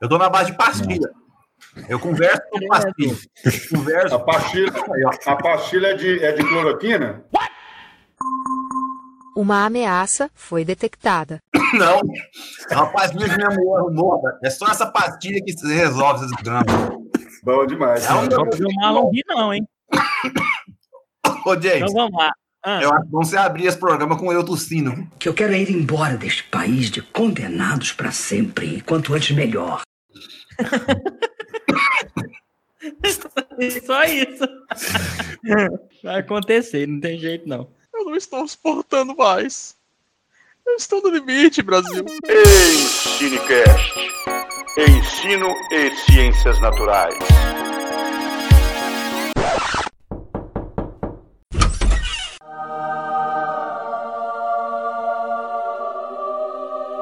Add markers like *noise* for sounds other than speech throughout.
Eu tô na base de pastilha. Eu converso com pastilha. Converso. A pastilha, a pastilha é, de, é de cloroquina? Uma ameaça foi detectada. Não. É uma pastilha mulher arrumou. É só essa pastilha que resolve esses dramas. Bom demais. É um Só fazer o Marlon rir, não, hein? Ô, James, Então vamos lá. Ah, eu acho bom você abrir esse programa com eu tossindo. que eu quero é ir embora deste país de condenados para sempre, e quanto antes melhor. *laughs* Só isso. Vai acontecer, não tem jeito não. Eu não estou suportando mais. Eu estou no limite, Brasil. Ei, Cinecast. Ensino e Ciências Naturais.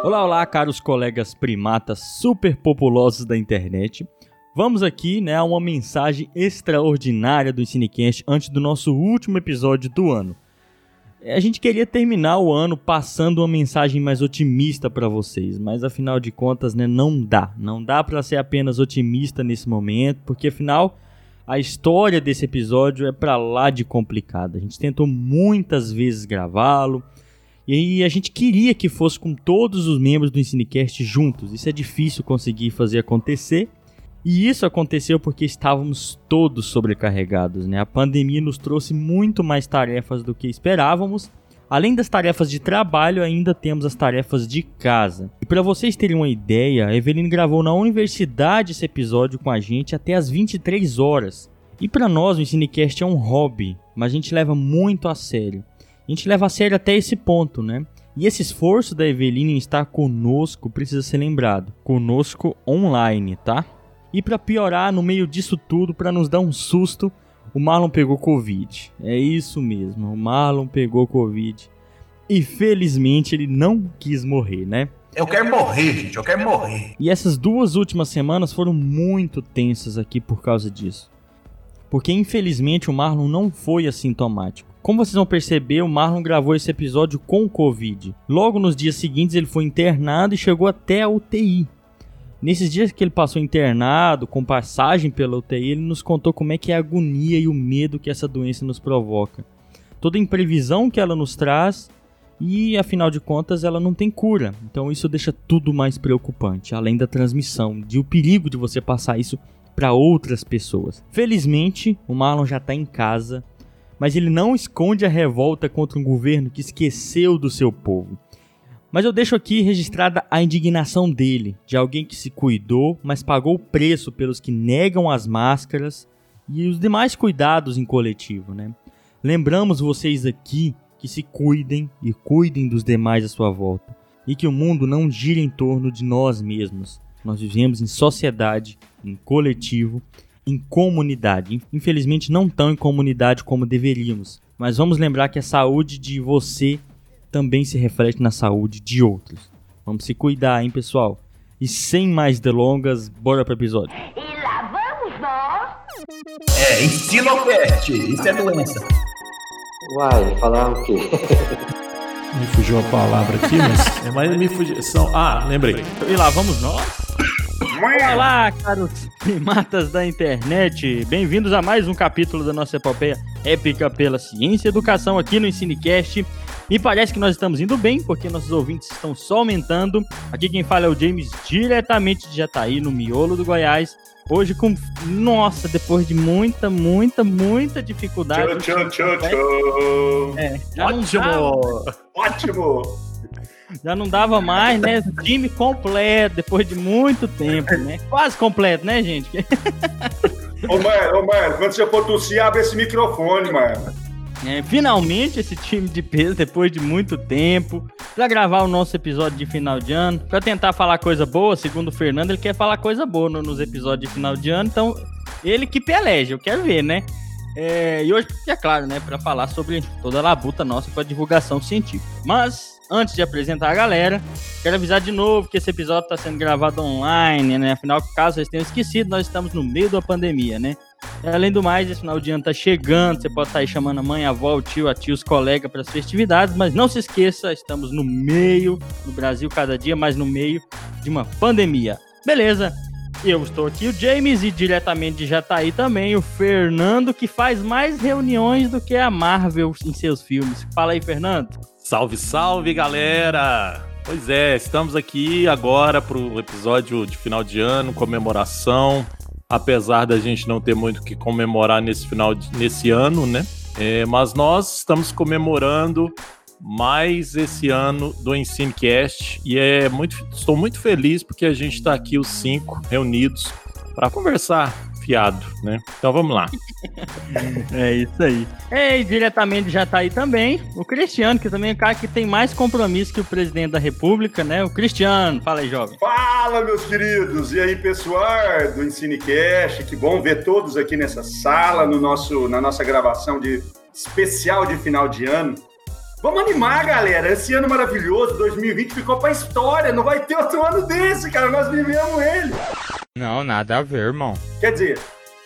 Olá, olá, caros colegas primatas super populosos da internet. Vamos aqui, né, a uma mensagem extraordinária do Cinecast antes do nosso último episódio do ano. A gente queria terminar o ano passando uma mensagem mais otimista para vocês, mas afinal de contas, né, não dá. Não dá para ser apenas otimista nesse momento, porque afinal a história desse episódio é para lá de complicada. A gente tentou muitas vezes gravá-lo, e a gente queria que fosse com todos os membros do Ensinecast juntos. Isso é difícil conseguir fazer acontecer. E isso aconteceu porque estávamos todos sobrecarregados, né? A pandemia nos trouxe muito mais tarefas do que esperávamos. Além das tarefas de trabalho, ainda temos as tarefas de casa. E para vocês terem uma ideia, a Eveline gravou na universidade esse episódio com a gente até as 23 horas. E para nós o Ensinecast é um hobby, mas a gente leva muito a sério. A gente leva a sério até esse ponto, né? E esse esforço da Eveline em estar conosco precisa ser lembrado. Conosco online, tá? E para piorar, no meio disso tudo, para nos dar um susto, o Marlon pegou Covid. É isso mesmo, o Marlon pegou Covid. E felizmente ele não quis morrer, né? Eu quero morrer, gente. Eu quero morrer. E essas duas últimas semanas foram muito tensas aqui por causa disso. Porque infelizmente o Marlon não foi assintomático. Como vocês vão perceber, o Marlon gravou esse episódio com Covid. Logo nos dias seguintes ele foi internado e chegou até a UTI. Nesses dias que ele passou internado, com passagem pela UTI, ele nos contou como é que é a agonia e o medo que essa doença nos provoca. Toda a imprevisão que ela nos traz e, afinal de contas, ela não tem cura. Então isso deixa tudo mais preocupante, além da transmissão, de o perigo de você passar isso para outras pessoas. Felizmente, o Marlon já está em casa, mas ele não esconde a revolta contra um governo que esqueceu do seu povo. Mas eu deixo aqui registrada a indignação dele, de alguém que se cuidou, mas pagou o preço pelos que negam as máscaras e os demais cuidados em coletivo, né? Lembramos vocês aqui que se cuidem e cuidem dos demais à sua volta, e que o mundo não gira em torno de nós mesmos. Nós vivemos em sociedade, em coletivo, em comunidade. Infelizmente não tão em comunidade como deveríamos, mas vamos lembrar que a saúde de você também se reflete na saúde de outros. Vamos se cuidar, hein, pessoal? E sem mais delongas, bora pro episódio. E lá vamos nós. É, ensinopeste. Isso é doença. Uai, falar o quê? Me fugiu a palavra aqui, mas. *laughs* É, mas me fugiu. São... Ah, lembrei. E lá vamos nós? Olá, caros primatas da internet! Bem-vindos a mais um capítulo da nossa epopeia épica pela ciência e educação aqui no Ensinecast. Me parece que nós estamos indo bem, porque nossos ouvintes estão só aumentando. Aqui quem fala é o James, diretamente de Jataí, no miolo do Goiás. Hoje com... Nossa, depois de muita, muita, muita dificuldade... Tchau, tchau, tchau, tchau. É, não dava- Ótimo! Ótimo! Já não dava mais, né? Time completo, depois de muito tempo, né? Quase completo, né, gente? Ô, mano, ô, mano, quando você for tossir, abre esse microfone, mano. É, finalmente esse time de peso, depois de muito tempo, pra gravar o nosso episódio de final de ano, pra tentar falar coisa boa, segundo o Fernando, ele quer falar coisa boa no- nos episódios de final de ano, então ele que peleja, eu quero ver, né? É, e hoje, é claro, né, pra falar sobre toda a labuta nossa com a divulgação científica. Mas, antes de apresentar a galera, quero avisar de novo que esse episódio tá sendo gravado online, né? Afinal, caso vocês tenham esquecido, nós estamos no meio da pandemia, né? Além do mais, esse final de ano tá chegando, você pode estar aí chamando a mãe, a avó, o tio, a tia, os colegas para as festividades, mas não se esqueça, estamos no meio, no Brasil cada dia mais no meio de uma pandemia. Beleza? Eu estou aqui, o James, e diretamente de Jataí também, o Fernando, que faz mais reuniões do que a Marvel em seus filmes. Fala aí, Fernando. Salve, salve, galera! Pois é, estamos aqui agora para o episódio de final de ano, comemoração. Apesar da gente não ter muito que comemorar nesse final de, nesse ano, né? É, mas nós estamos comemorando mais esse ano do EnsineCast e é muito, estou muito feliz porque a gente está aqui os cinco reunidos para conversar fiado, né? Então vamos lá. *laughs* é isso aí. E diretamente já tá aí também o Cristiano, que também é o cara que tem mais compromisso que o presidente da República, né? O Cristiano. Fala aí, jovem. Fala, meus queridos. E aí, pessoal do EnsineCast. Que bom ver todos aqui nessa sala, no nosso, na nossa gravação de especial de final de ano. Vamos animar, galera. Esse ano maravilhoso, 2020, ficou pra história. Não vai ter outro ano desse, cara. Nós vivemos ele. Não, nada a ver, irmão. Quer dizer,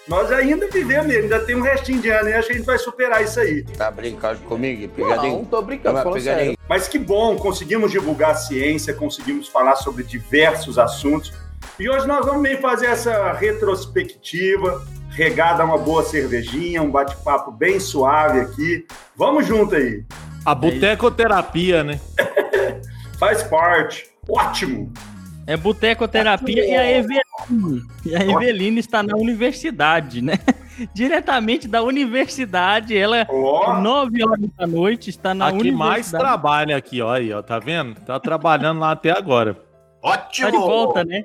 nós ainda vivemos ainda tem um restinho de ano e acho que a gente vai superar isso aí. Tá brincando comigo? Pegadinho? Não, tô brincando, Não, falando sério. Mas que bom, conseguimos divulgar a ciência, conseguimos falar sobre diversos assuntos. E hoje nós vamos meio fazer essa retrospectiva, regada a uma boa cervejinha, um bate-papo bem suave aqui. Vamos junto aí. A botecoterapia, né? *laughs* Faz parte. Ótimo. É botecoterapia e a Eveline. E a Eveline está na universidade, né? *laughs* Diretamente da universidade, ela, Ó. 9 horas da noite, está na a que universidade. mais trabalha aqui, ó, aí, ó, tá vendo? Tá trabalhando lá até agora. Ótimo! Tá de volta, né?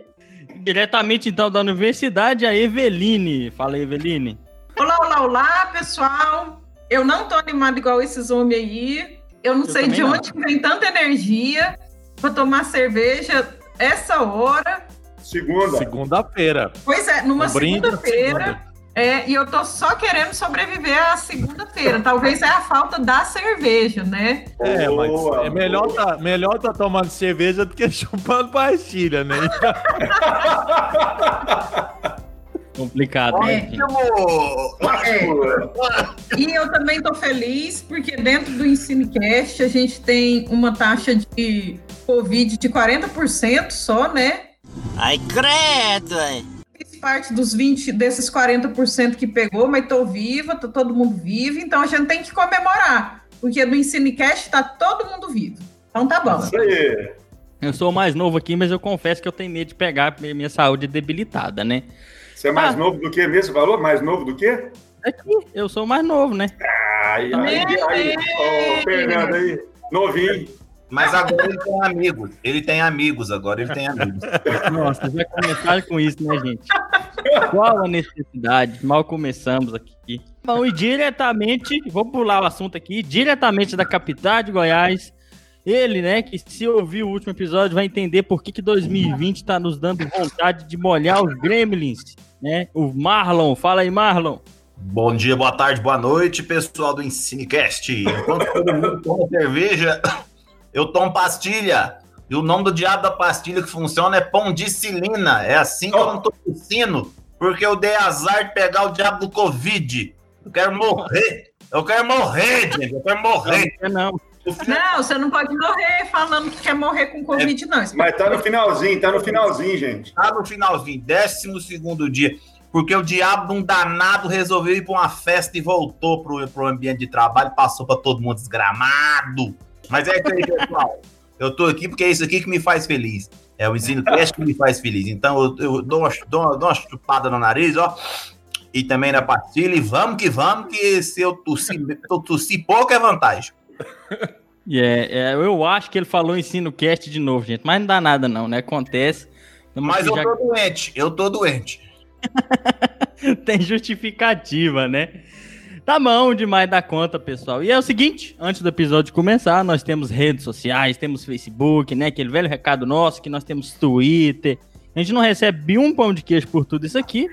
Diretamente, então, da universidade, a Eveline. Fala aí, Eveline. Olá, olá, olá, pessoal. Eu não tô animado igual esses homens aí. Eu não Eu sei de não. onde vem tanta energia pra tomar cerveja essa hora. Segunda. Segunda-feira. Pois é, numa Um segunda-feira. É, e eu tô só querendo sobreviver à segunda-feira. Talvez é a falta da cerveja, né? É, mas Boa, é melhor boa. tá, melhor tá tomando cerveja do que *laughs* chupando pastilha, né? *laughs* Complicado, né? E eu também tô feliz porque dentro do EnsineCast a gente tem uma taxa de Covid de 40% só, né? Ai, credo! Fiz parte dos 20 desses 40% que pegou, mas tô viva, tá todo mundo vivo, então a gente tem que comemorar, porque no EnsineCast tá todo mundo vivo. Então tá bom. Isso aí. Eu sou o mais novo aqui, mas eu confesso que eu tenho medo de pegar minha saúde debilitada, né? Você é mais Ah. novo do que mesmo? Você falou? Mais novo do que? Aqui, eu sou o mais novo, né? Ai, ai, ai. Ô, Fernando aí. Novinho. Mas agora ele tem amigos. Ele tem amigos agora, ele tem amigos. *laughs* Nossa, já começaram com isso, né, gente? Qual a necessidade? Mal começamos aqui. Bom, e diretamente, vou pular o assunto aqui, diretamente da capital de Goiás, ele, né, que se ouvir o último episódio vai entender por que, que 2020 tá nos dando vontade de molhar os gremlins, né? O Marlon, fala aí, Marlon. Bom dia, boa tarde, boa noite, pessoal do Ensinecast. Enquanto todo mundo *laughs* toma cerveja, eu tomo pastilha. E o nome do diabo da pastilha que funciona é pão de cilina. É assim que eu não tô tossindo, porque eu dei azar de pegar o diabo do Covid. Eu quero morrer. Eu quero morrer, gente. Eu quero morrer. Não, não. Não, você não pode morrer falando que quer morrer com Covid, não. Isso Mas tá no finalzinho, tá no finalzinho, gente. Tá no finalzinho, décimo segundo dia. Porque o diabo de um danado resolveu ir pra uma festa e voltou pro, pro ambiente de trabalho, passou pra todo mundo desgramado. Mas é isso aí, pessoal. Eu tô aqui porque é isso aqui que me faz feliz. É o ensino teste que me faz feliz. Então eu, eu dou, uma, dou, uma, dou uma chupada no nariz, ó. E também na pastilha. E vamos que vamos, que se eu tossir, eu tossir pouco é vantagem. E *laughs* é, é, eu acho que ele falou ensino cast de novo, gente. Mas não dá nada, não, né? Acontece. Tamo Mas aqui eu já- tô doente, eu tô doente. *laughs* Tem justificativa, né? Tá bom demais da conta, pessoal. E é o seguinte, antes do episódio começar, nós temos redes sociais, temos Facebook, né? Aquele velho recado nosso, que nós temos Twitter. A gente não recebe um pão de queijo por tudo isso aqui,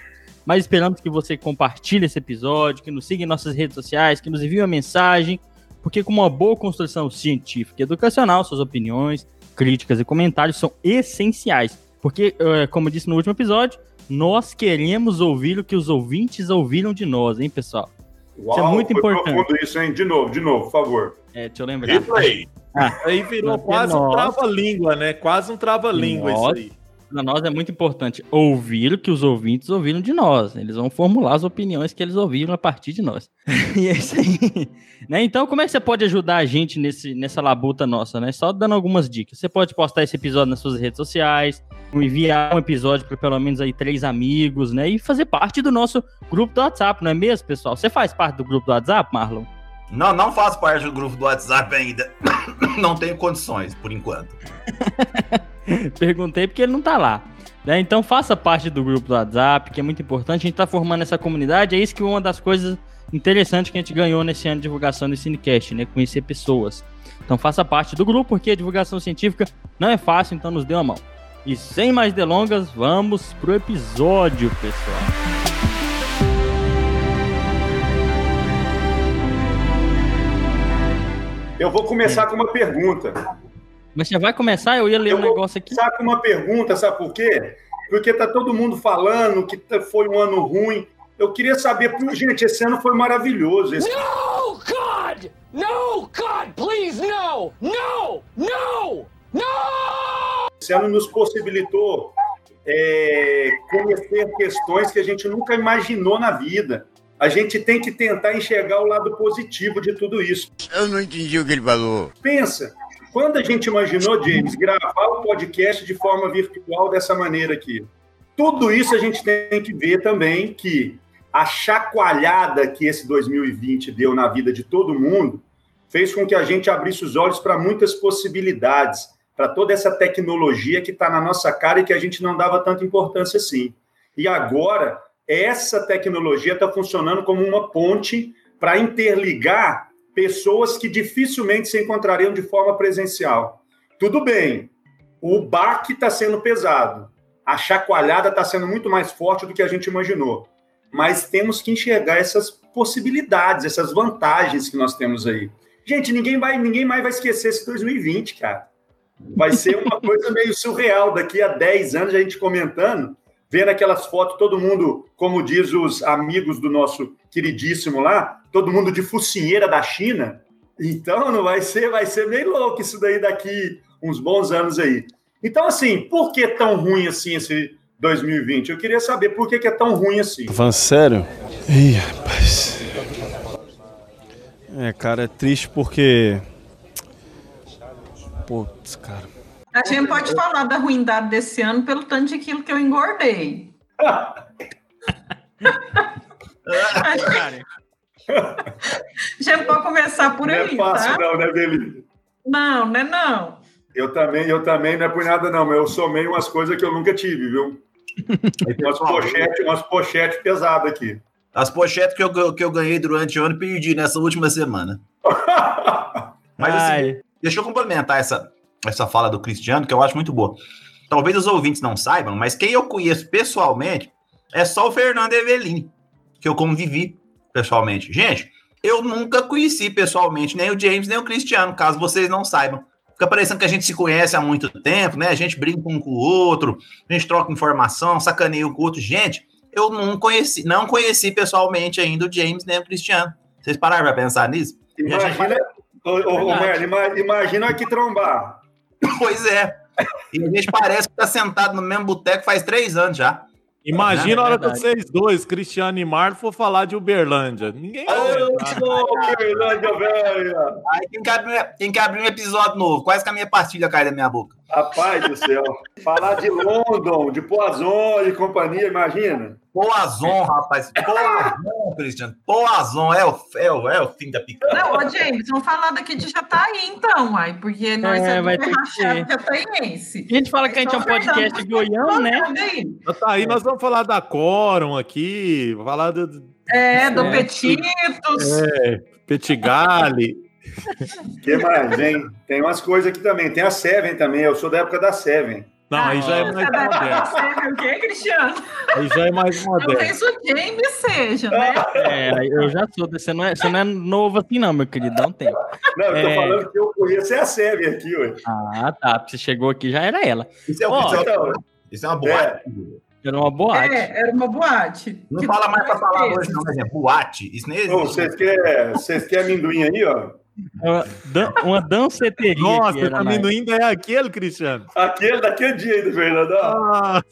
mas esperamos que você compartilhe esse episódio, que nos siga em nossas redes sociais, que nos envie uma mensagem, porque com uma boa construção científica e educacional, suas opiniões, críticas e comentários são essenciais. Porque, eh, como eu disse no último episódio, Nós queremos ouvir o que os ouvintes ouviram de nós, hein, pessoal? Uau, isso é muito foi importante. profundo isso, hein? De novo, de novo, por favor. É, deixa eu lembrar. Replay. Ah, Aí virou quase um nós- trava-língua, né? Quase um trava-língua isso Nós- aí. Para nós é muito importante ouvir o que os ouvintes ouviram de nós. Eles vão formular as opiniões que eles ouviram a partir de nós. *laughs* e é isso aí. Né? Então, como é que você pode ajudar a gente nesse, nessa labuta nossa, né? Só dando algumas dicas. Você pode postar esse episódio nas suas redes sociais, enviar um episódio para pelo menos aí três amigos, né? E fazer parte do nosso grupo do WhatsApp, não é mesmo, pessoal? Você faz parte do grupo do WhatsApp, Marlon? Não, não faço parte do grupo do WhatsApp ainda. *coughs* Não tenho condições, por enquanto. *laughs* Perguntei porque ele não tá lá. né? Então faça parte do grupo do WhatsApp, que é muito importante. A gente tá formando essa comunidade. É isso que é uma das coisas interessantes que a gente ganhou nesse ano de divulgação do Cinecast, né? Conhecer pessoas. Então faça parte do grupo, porque a divulgação científica não é fácil, então nos dê uma mão. E sem mais delongas, vamos pro episódio, pessoal. Eu vou começar com uma pergunta. Mas você vai começar? Eu ia ler Eu um vou negócio aqui. começar com uma pergunta, sabe por quê? Porque tá todo mundo falando que foi um ano ruim. Eu queria saber, gente, esse ano foi maravilhoso. Esse, No, God! No, God, please, no! No! No! No! esse ano nos possibilitou é, conhecer questões que a gente nunca imaginou na vida. A gente tem que tentar enxergar o lado positivo de tudo isso. Eu não entendi o que ele falou. Pensa, quando a gente imaginou, James, gravar o podcast de forma virtual dessa maneira aqui? Tudo isso a gente tem que ver também que a chacoalhada que esse 2020 deu na vida de todo mundo fez com que a gente abrisse os olhos para muitas possibilidades, para toda essa tecnologia que está na nossa cara e que a gente não dava tanta importância assim. E agora, essa tecnologia está funcionando como uma ponte para interligar pessoas que dificilmente se encontrariam de forma presencial. Tudo bem, o baque está sendo pesado, a chacoalhada está sendo muito mais forte do que a gente imaginou. Mas temos que enxergar essas possibilidades, essas vantagens que nós temos aí. Gente, ninguém, vai, ninguém mais vai esquecer esse 2020, cara. Vai ser uma coisa meio surreal. Daqui a 10 anos, a gente comentando, vendo aquelas fotos, todo mundo, como diz os amigos do nosso queridíssimo lá, todo mundo de focinheira da China. Então, não vai ser, vai ser meio louco isso daí daqui uns bons anos aí. Então, assim, por que tão ruim assim esse 2020? Eu queria saber por que, que é tão ruim assim. Van sério? Ih, rapaz. É, cara, é triste porque. Putz, cara. A gente pode falar da ruindade desse ano pelo tanto de quilo que eu engordei. A gente pode começar por não aí, é fácil, tá? não, né, Belinda? Não, não é não. Eu também, eu também não é por nada, não, mas eu somei umas coisas que eu nunca tive, viu? umas pochetes umas pochete pesadas aqui. As pochetes que eu, que eu ganhei durante o ano, perdi nessa última semana. *laughs* Mas assim, deixa eu complementar essa, essa fala do Cristiano, que eu acho muito boa. Talvez os ouvintes não saibam, mas quem eu conheço pessoalmente é só o Fernando Evelin, que eu convivi pessoalmente. Gente, eu nunca conheci pessoalmente nem o James, nem o Cristiano, caso vocês não saibam. Fica parecendo que a gente se conhece há muito tempo, né? A gente brinca um com o outro, a gente troca informação, sacaneia um com o outro. Gente, eu não conheci, não conheci pessoalmente ainda o James nem o Cristiano. Vocês pararam para pensar nisso? Imagina, ô, ô, ô, Merlin, ima- imagina aqui trombar. *coughs* Pois é. E a gente parece que tá sentado no mesmo boteco faz três anos já. Imagina É a hora que vocês dois, Cristiano e Marlon, for falar de Uberlândia. Ninguém vai. Uberlândia, velho. Aí tem que, abrir, tem que abrir um episódio novo. Quase que a minha pastilha cai da minha boca. Rapaz do céu. Falar de London, de Poazon e companhia, imagina. Poazon, rapaz. Poazon, Cristiano. Poazon é o, é, o, é o fim da picada. Não, ô James, vamos falar daqui de Jataí, então, ai, porque nós É, é, vai ter que jataiense. A gente fala que a gente é um podcast goiano, né? Tá aí, nós vamos falar da Quorum aqui, falar do. É, do É. Petitos. É, Petigali. Que mais, hein? Tem umas coisas aqui também. Tem a Seven também. Eu sou da época da Seven. Não, aí já é mais moderno. Você o quê, Cristiano? Aí já é mais moderno. Talvez o James seja, né? É, eu já sou. Você não, é, você não é novo assim, não, meu querido. Dá um tempo. Não, eu tô É. falando que eu conheço é a Seven aqui, ué. Ah, tá. Você chegou aqui, já era ela. Isso é, Ó, é- então, isso é uma boate. Era uma boate. É, era uma boate. Não Que fala mais pra falar hoje, não, mas é boate. Isso nem existe. Vocês querem vocês querem amendoim aí, ó? Uma, dan uma danceteria. Nossa, época. amendoim é aquele, Cristiano? Aquele daquele dia ainda, Fernandão. Nossa,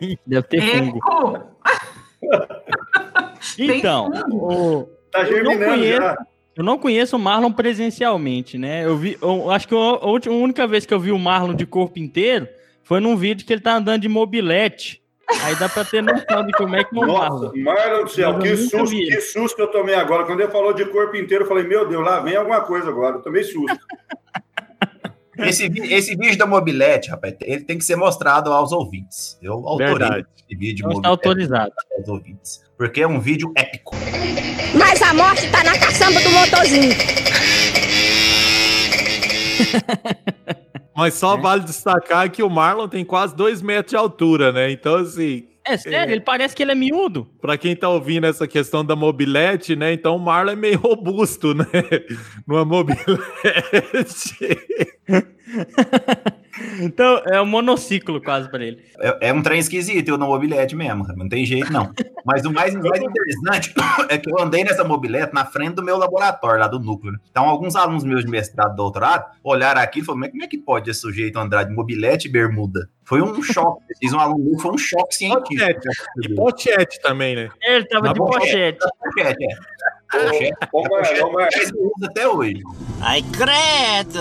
sim. Deve ter fungo. Então, o- Tá eu não germinando conheço, já. eu não conheço o Marlon presencialmente, né? Eu vi, eu acho que a a última- a única vez que eu vi o Marlon de corpo inteiro foi num vídeo que ele tá andando de mobilete. Aí dá pra ter noção de como é que é o Nossa, Marlon. Do céu, que susto, vi. que susto que eu tomei agora. Quando ele falou de corpo inteiro, eu falei, meu Deus, lá vem alguma coisa agora. Eu tomei susto. *laughs* Esse, esse vídeo da mobilete, rapaz, ele tem que ser mostrado aos ouvintes. Eu Verdade. esse vídeo Não está mobilete autorizado. aos ouvintes. Porque é um vídeo épico. Mas a morte tá na caçamba do motorzinho. *laughs* Mas só vale destacar que o Marlon tem quase dois metros de altura, né? Então, assim, É sério, ele parece que ele é miúdo. pra quem tá ouvindo essa questão da mobilete, né? Então o Marlon é meio robusto, né? *laughs* Numa mobilete. Então, é um monociclo quase pra ele. É, é um trem esquisito, eu no mobilete mesmo, não tem jeito não. Mas o mais, mais interessante é que eu andei nessa mobilete na frente do meu laboratório, lá do núcleo. né? Então, alguns alunos meus de mestrado e doutorado olharam aqui e falaram: "Mas como é que pode esse sujeito andar de mobilete e bermuda? Foi um choque. Fiz um aluno meu, foi um choque científico. Pochete. E pochete também, né? Ele tava Na de pochete. pochete. Pochete, é. Pochete, Ô, Marlon, ô, Marlon. Pochete eu uso até hoje. Ai, credo,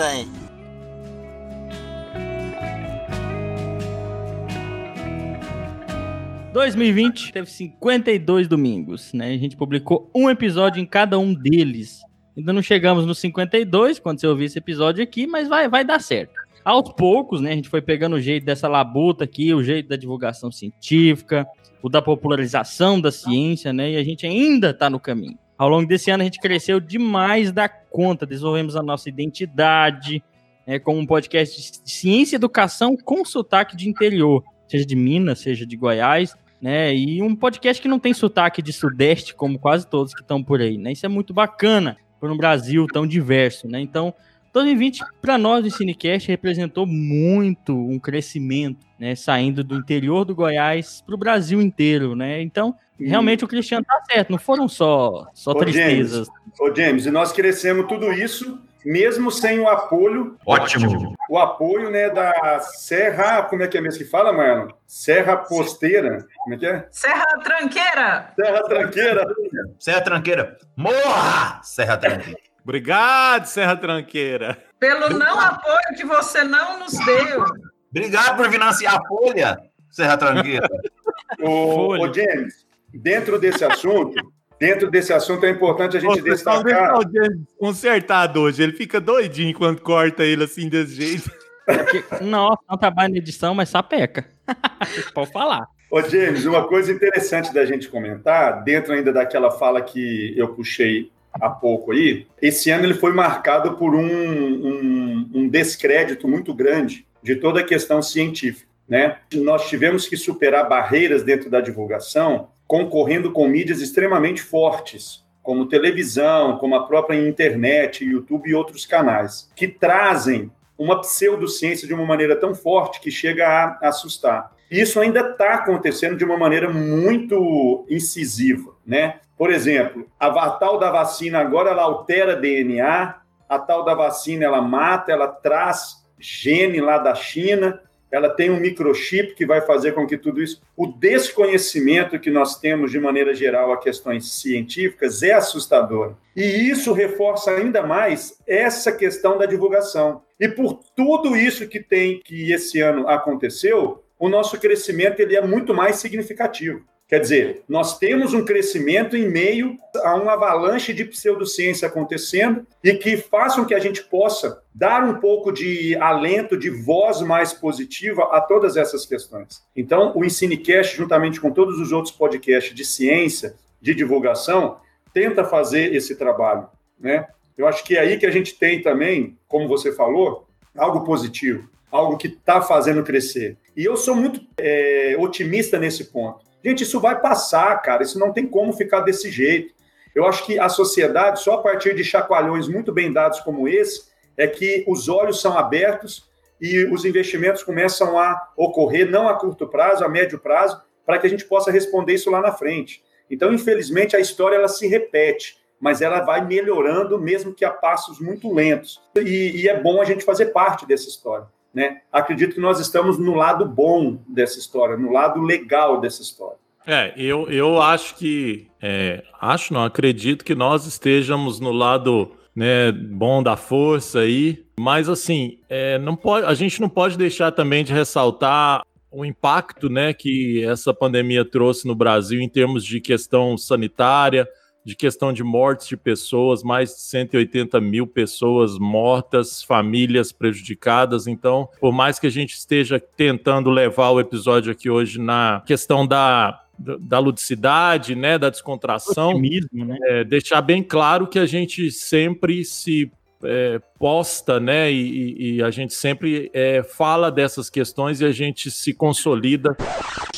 2020 teve 52 domingos, né? A gente publicou um episódio em cada um deles. Ainda não chegamos no 52 quando você ouvir esse episódio aqui, mas vai, vai dar certo. Aos poucos, né, a gente foi pegando o jeito dessa labuta aqui, o jeito da divulgação científica, o da popularização da ciência, né? E a gente ainda tá no caminho. Ao longo desse ano a gente cresceu demais da conta, desenvolvemos a nossa identidade, né, como um podcast de ciência e educação com sotaque de interior, seja de Minas, seja de Goiás, né? E um podcast que não tem sotaque de sudeste, como quase todos que estão por aí, né? Isso é muito bacana por um Brasil tão diverso, né? Então, 2020 para nós do Cinecast representou muito um crescimento, né? Saindo do interior do Goiás para o Brasil inteiro, né? Então, realmente o Cristiano tá certo, não foram só só Ô, tristezas. Ô, James, e nós crescemos tudo isso, mesmo sem o apoio, Ótimo. o apoio, né, da Serra, como é que é mesmo que fala, Marlon? Serra Posteira, como é que é? Serra Tranqueira! Serra Tranqueira. Serra Tranqueira. Morra! Serra Tranqueira. Obrigado, Serra Tranqueira. Pelo não apoio que você não nos deu. Obrigado por financiar a folha, Serra Tranqueira. Ô, ô, James, dentro desse assunto, dentro desse assunto é importante a gente Pô, só deixar destacar. o James consertado hoje. Ele fica doidinho quando corta ele assim desse jeito. Porque, nossa, não trabalho na edição, mas sapeca. *laughs* Pode falar. Ô, James, uma coisa interessante da gente comentar, dentro ainda daquela fala que eu puxei há pouco aí, esse ano ele foi marcado por um, um, um descrédito muito grande de toda a questão científica. Né? Nós tivemos que superar barreiras dentro da divulgação, concorrendo com mídias extremamente fortes, como televisão, como a própria internet, YouTube e outros canais, que trazem uma pseudociência de uma maneira tão forte que chega a assustar. Isso ainda está acontecendo de uma maneira muito incisiva, né? Por exemplo, a tal da vacina agora ela altera DNA, a tal da vacina ela mata, ela traz gene lá da China, ela tem um microchip que vai fazer com que tudo isso. O desconhecimento que nós temos de maneira geral a questões científicas é assustador. E isso reforça ainda mais essa questão da divulgação. E por tudo isso que tem que esse ano aconteceu, o nosso crescimento ele é muito mais significativo. Quer dizer, nós temos um crescimento em meio a uma avalanche de pseudociência acontecendo e que façam que a gente possa dar um pouco de alento, de voz mais positiva a todas essas questões. Então, o Ensinecast, juntamente com todos os outros podcasts de ciência, de divulgação, tenta fazer esse trabalho, né? Eu acho que é aí que a gente tem também, como você falou, algo positivo, algo que está fazendo crescer. E eu sou muito é, otimista nesse ponto. Gente, isso vai passar, cara. Isso não tem como ficar desse jeito. Eu acho que a sociedade, só a partir de chacoalhões muito bem dados como esse, é que os olhos são abertos e os investimentos começam a ocorrer, não a curto prazo, a médio prazo, para que a gente possa responder isso lá na frente. Então, infelizmente, a história ela se repete, mas ela vai melhorando, mesmo que a passos muito lentos. E, e é bom a gente fazer parte dessa história. Né? Acredito que nós estamos no lado bom dessa história, no lado legal dessa história. É, eu, eu acho que. É, acho não, acredito que nós estejamos no lado né, bom da força aí. Mas assim, é, não pode, a gente não pode deixar também de ressaltar o impacto né, que essa pandemia trouxe no Brasil em termos de questão sanitária, de questão de mortes de pessoas, mais de 180 mil pessoas mortas, famílias prejudicadas. Então, por mais que a gente esteja tentando levar o episódio aqui hoje na questão da da ludicidade, né, da descontração, Otimismo, né? é, deixar bem claro que a gente sempre se é, posta, né, e, e, a gente sempre é, fala dessas questões e a gente se consolida.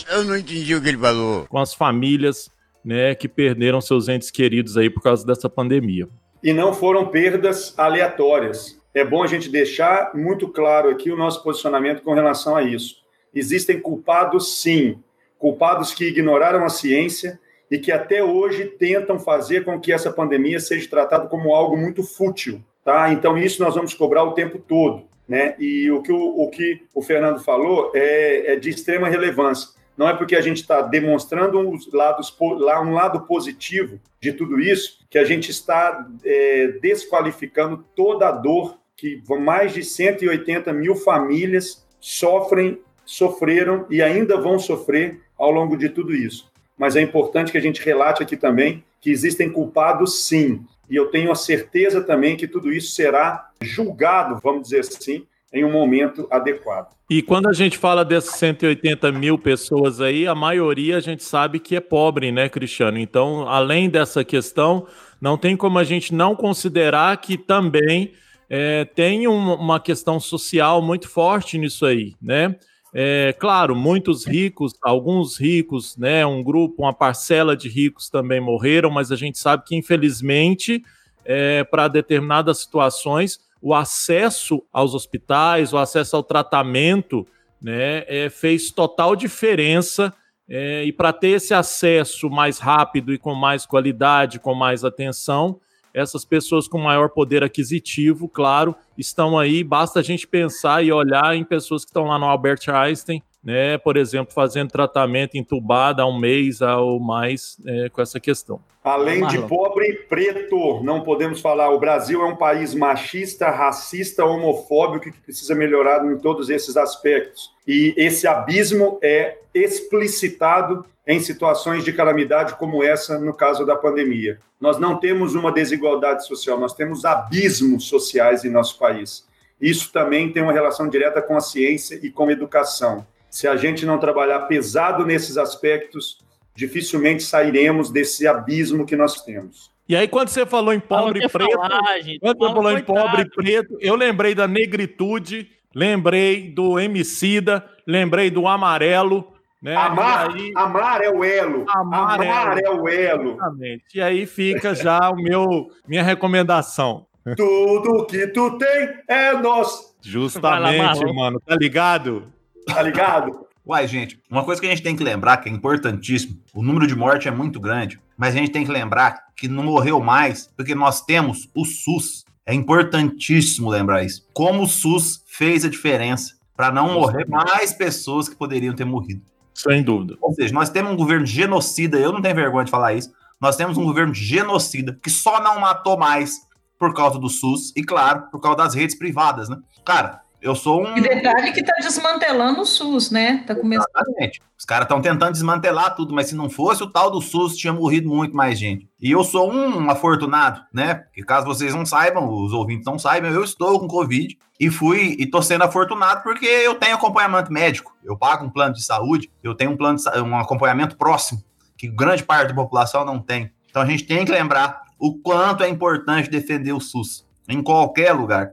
Eu não entendi o que ele falou. Com as famílias, né, que perderam seus entes queridos aí por causa dessa pandemia. E não foram perdas aleatórias. É bom a gente deixar muito claro aqui o nosso posicionamento com relação a isso. Existem culpados, sim, culpados que ignoraram a ciência e que até hoje tentam fazer com que essa pandemia seja tratada como algo muito fútil, tá? Então isso nós vamos cobrar o tempo todo, né? E o que o, o que o Fernando falou é, é, de extrema relevância. Não é porque a gente está demonstrando um, um lado positivo de tudo isso que a gente está é, desqualificando toda a dor que mais de 180 mil famílias sofrem, sofreram e ainda vão sofrer ao longo de tudo isso. Mas é importante que a gente relate aqui também que existem culpados, sim. E eu tenho a certeza também que tudo isso será julgado, vamos dizer assim, em um momento adequado. E quando a gente fala dessas 180 mil pessoas aí, a maioria a gente sabe que é pobre, né, Cristiano? Então, além dessa questão, não tem como a gente não considerar que também é, tem um, uma questão social muito forte nisso aí, né? É, claro, muitos ricos, alguns ricos, né, um grupo, uma parcela de ricos também morreram, mas a gente sabe que, infelizmente, é, para determinadas situações, o acesso aos hospitais, o acesso ao tratamento, né, é, fez total diferença. É, e para ter esse acesso mais rápido e com mais qualidade, com mais atenção, essas pessoas com maior poder aquisitivo, claro, estão aí. Basta a gente pensar e olhar em pessoas que estão lá no Albert Einstein, né, por exemplo, fazendo tratamento entubado há um mês ou mais é, com essa questão. Além de pobre e preto, não podemos falar. O Brasil é um país machista, racista, homofóbico que precisa melhorar em todos esses aspectos. E esse abismo é explicitado em situações de calamidade como essa, no caso da pandemia. Nós não temos uma desigualdade social, nós temos abismos sociais em nosso país. Isso também tem uma relação direta com a ciência e com a educação. Se a gente não trabalhar pesado nesses aspectos, dificilmente sairemos desse abismo que nós temos. E aí, quando você falou em pobre e preto, falar, gente, quando você falou em pobre e preto, eu lembrei da negritude, lembrei do Emicida, lembrei do amarelo, né? Amar, aí, amar é o elo. Amar, amar é, é, o elo. Exatamente. E aí fica já o meu minha recomendação. Tudo que tu tem é nosso. Justamente, lá, mano. Tá ligado? Tá ligado? Uai, gente, uma coisa que a gente tem que lembrar, que é importantíssimo, o número de mortes é muito grande, mas a gente tem que lembrar que não morreu mais porque nós temos o SUS. É importantíssimo lembrar isso. Como o SUS fez a diferença para não morrer mais pessoas que poderiam ter morrido. Sem dúvida. Ou seja, nós temos um governo genocida, eu não tenho vergonha de falar isso. Nós temos um governo genocida que só não matou mais por causa do SUS e, claro, por causa das redes privadas, né? Cara, eu sou um. E detalhe que está desmantelando o SUS, né? Tá começando. Exatamente. Os caras estão tentando desmantelar tudo, mas se não fosse o tal do SUS, tinha morrido muito mais gente. E eu sou um afortunado, né? Porque caso vocês não saibam, os ouvintes não saibam, eu estou com Covid e fui e tô sendo afortunado porque eu tenho acompanhamento médico. Eu pago um plano de saúde, eu tenho um plano de, um acompanhamento próximo, que grande parte da população não tem. Então a gente tem que lembrar o quanto é importante defender o SUS em qualquer lugar,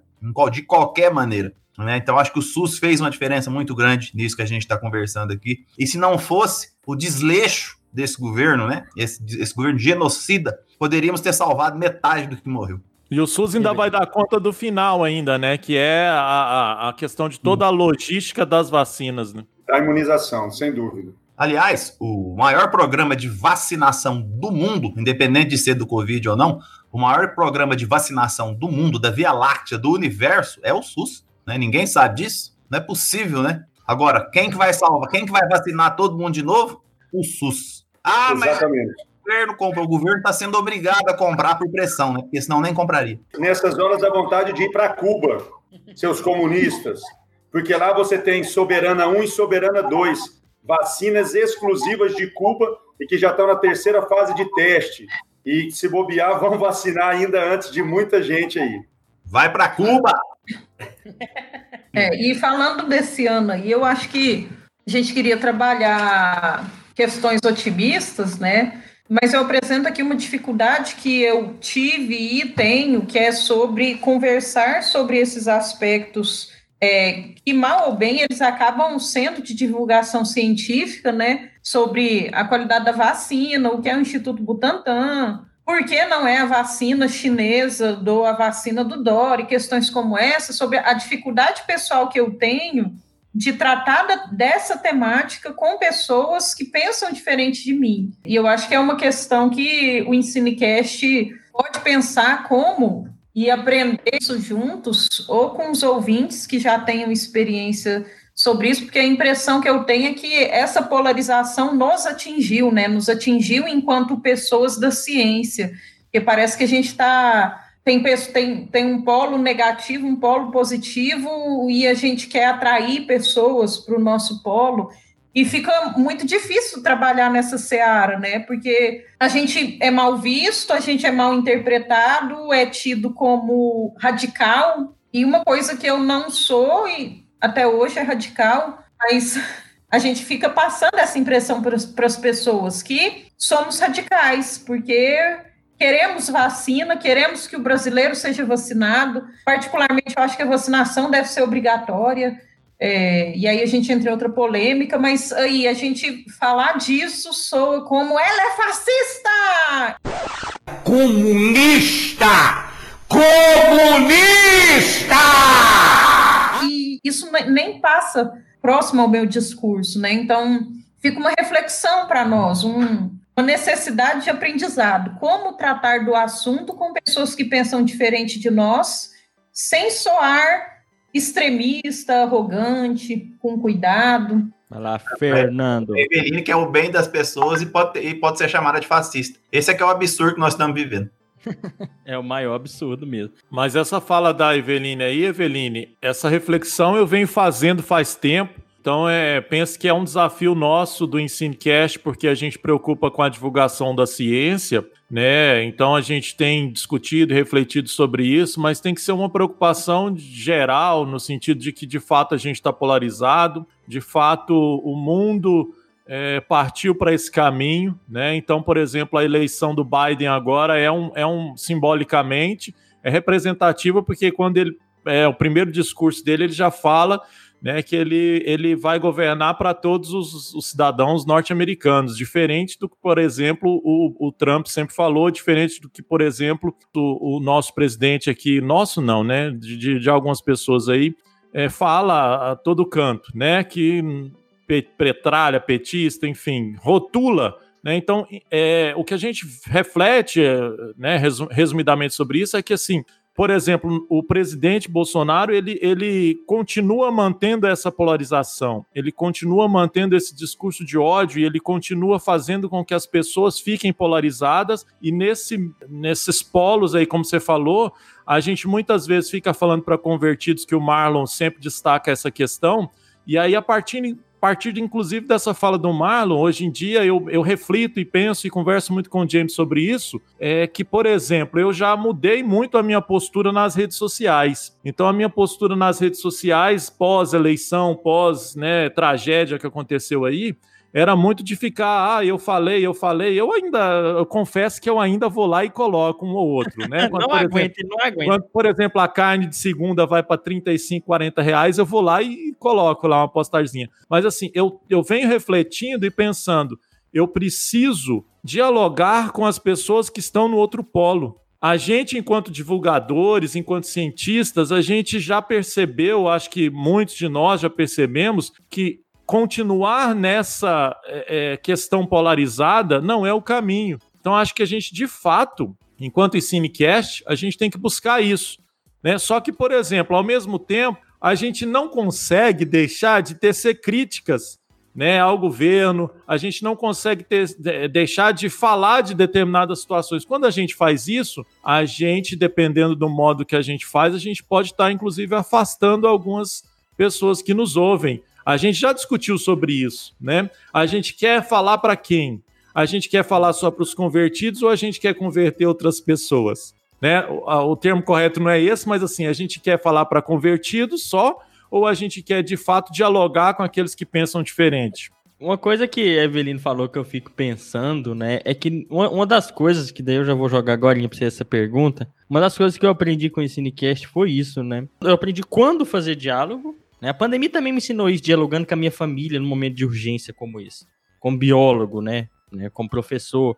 de qualquer maneira. Né? Então, acho que o SUS fez uma diferença muito grande nisso que a gente está conversando aqui. E se não fosse o desleixo desse governo, né? Esse, esse governo genocida, poderíamos ter salvado metade do que morreu. E o SUS ainda vai dar conta do final ainda, né? Que é a, a, a questão de toda a logística das vacinas, né? Da imunização, sem dúvida. Aliás, o maior programa de vacinação do mundo, independente de ser do Covid ou não, o maior programa de vacinação do mundo, da Via Láctea, do universo, é o SUS. Né? Ninguém sabe disso. Não é possível, né? Agora, quem que vai salvar? Quem que vai vacinar todo mundo de novo? O SUS. Ah, Exatamente. mas o governo compra. O governo está sendo obrigado a comprar por pressão, né? Porque senão nem compraria. Nessas horas dá vontade de ir para Cuba, seus comunistas. Porque lá você tem Soberana 1 e Soberana 2 vacinas exclusivas de Cuba e que já estão na terceira fase de teste. E se bobear, vão vacinar ainda antes de muita gente aí. Vai para Cuba! É, e falando desse ano aí, eu acho que a gente queria trabalhar questões otimistas, né? Mas eu apresento aqui uma dificuldade que eu tive e tenho, que é sobre conversar sobre esses aspectos é, que, mal ou bem, eles acabam sendo de divulgação científica, né? Sobre a qualidade da vacina, o que é o Instituto Butantan, por que não é a vacina chinesa ou a vacina do Dori, questões como essa, sobre a dificuldade pessoal que eu tenho de tratar dessa temática com pessoas que pensam diferente de mim. E eu acho que é uma questão que o Ensinecast pode pensar como e aprender isso juntos, ou com os ouvintes que já tenham experiência sobre isso, porque a impressão que eu tenho é que essa polarização nos atingiu, né? Nos atingiu enquanto pessoas da ciência, porque parece que a gente está tem, tem, tem um polo negativo, um polo positivo, e a gente quer atrair pessoas para o nosso polo. E fica muito difícil trabalhar nessa seara, né? Porque a gente é mal visto, a gente é mal interpretado, é tido como radical. E uma coisa que eu não sou, e até hoje é radical, mas a gente fica passando essa impressão para as pessoas que somos radicais, porque queremos vacina, queremos que o brasileiro seja vacinado. Particularmente, eu acho que a vacinação deve ser obrigatória. É, e aí a gente entra em outra polêmica, mas aí a gente falar disso soa como ela é fascista! Comunista! Comunista! Isso nem passa próximo ao meu discurso, né? Então fica uma reflexão para nós, um, uma necessidade de aprendizado. Como tratar do assunto com pessoas que pensam diferente de nós, sem soar extremista, arrogante, com cuidado. Vai lá, Fernando. Eveline que é o bem das pessoas e pode, e pode ser chamada de fascista. Esse é que é o absurdo que nós estamos vivendo. É o maior absurdo mesmo. Mas essa fala da Eveline aí, Eveline, essa reflexão eu venho fazendo faz tempo. Então, é, penso que é um desafio nosso do EnsinoCast, porque a gente preocupa com a divulgação da ciência, né? Então, a gente tem discutido refletido sobre isso, mas tem que ser uma preocupação geral, no sentido de que, de fato, a gente está polarizado, de fato, o mundo é, partiu para esse caminho, né? Então, por exemplo, a eleição do Biden agora é um, é um simbolicamente, é representativa, porque quando ele. É, o primeiro discurso dele, ele já fala né, que ele, ele vai governar para todos os, os cidadãos norte-americanos, diferente do que, por exemplo, o, o, Trump sempre falou, diferente do que, por exemplo, o, o nosso presidente aqui, nosso não, né, de, de algumas pessoas aí, é, fala a todo canto, né, que petralha, petista, enfim, rotula né? Então, é, o que a gente reflete, né, resumidamente sobre isso, é que assim, por exemplo, o presidente Bolsonaro ele, ele continua mantendo essa polarização, ele continua mantendo esse discurso de ódio e ele continua fazendo com que as pessoas fiquem polarizadas e nesse, nesses polos aí, como você falou, a gente muitas vezes fica falando para convertidos que o Marlon sempre destaca essa questão, e aí a partir partir, inclusive, dessa fala do Marlon, hoje em dia eu, eu reflito e penso e converso muito com o James sobre isso, é que, por exemplo, eu já mudei muito a minha postura nas redes sociais. Então, a minha postura nas redes sociais, pós-eleição, pós né, tragédia que aconteceu aí, era muito de ficar, ah, eu falei, eu falei. Eu ainda, eu confesso que eu ainda vou lá e coloco um ou outro, né? *laughs* Quando, não aguente, não aguente. Quando, por exemplo, a carne de segunda vai para 35, 40 reais, eu vou lá e coloco lá uma postagemzinha. Mas assim, eu, eu venho refletindo e pensando, eu preciso dialogar com as pessoas que estão no outro polo. A gente, enquanto divulgadores, enquanto cientistas, a gente já percebeu, acho que muitos de nós já percebemos, que continuar nessa é, questão polarizada não é o caminho. Então, acho que a gente, de fato, enquanto Ensinecast, a gente tem que buscar isso. Né? Só que, por exemplo, ao mesmo tempo, a gente não consegue deixar de tecer críticas né, ao governo, a gente não consegue ter, de, deixar de falar de determinadas situações. Quando a gente faz isso, a gente, dependendo do modo que a gente faz, a gente pode estar, inclusive, afastando algumas pessoas que nos ouvem. A gente já discutiu sobre isso, né? A gente quer falar para quem? A gente quer falar só para os convertidos ou a gente quer converter outras pessoas? Né? O, o termo correto não é esse, mas assim, a gente quer falar para convertidos só ou a gente quer de fato dialogar com aqueles que pensam diferente? Uma coisa que Evelino falou que eu fico pensando, né, é que uma, uma das coisas, que daí eu já vou jogar agora para você essa pergunta, uma das coisas que eu aprendi com o Cinecast foi isso, né? Eu aprendi quando fazer diálogo, né? A pandemia também me ensinou isso, dialogando com a minha família num momento de urgência como esse. Como biólogo, né? né? Como professor,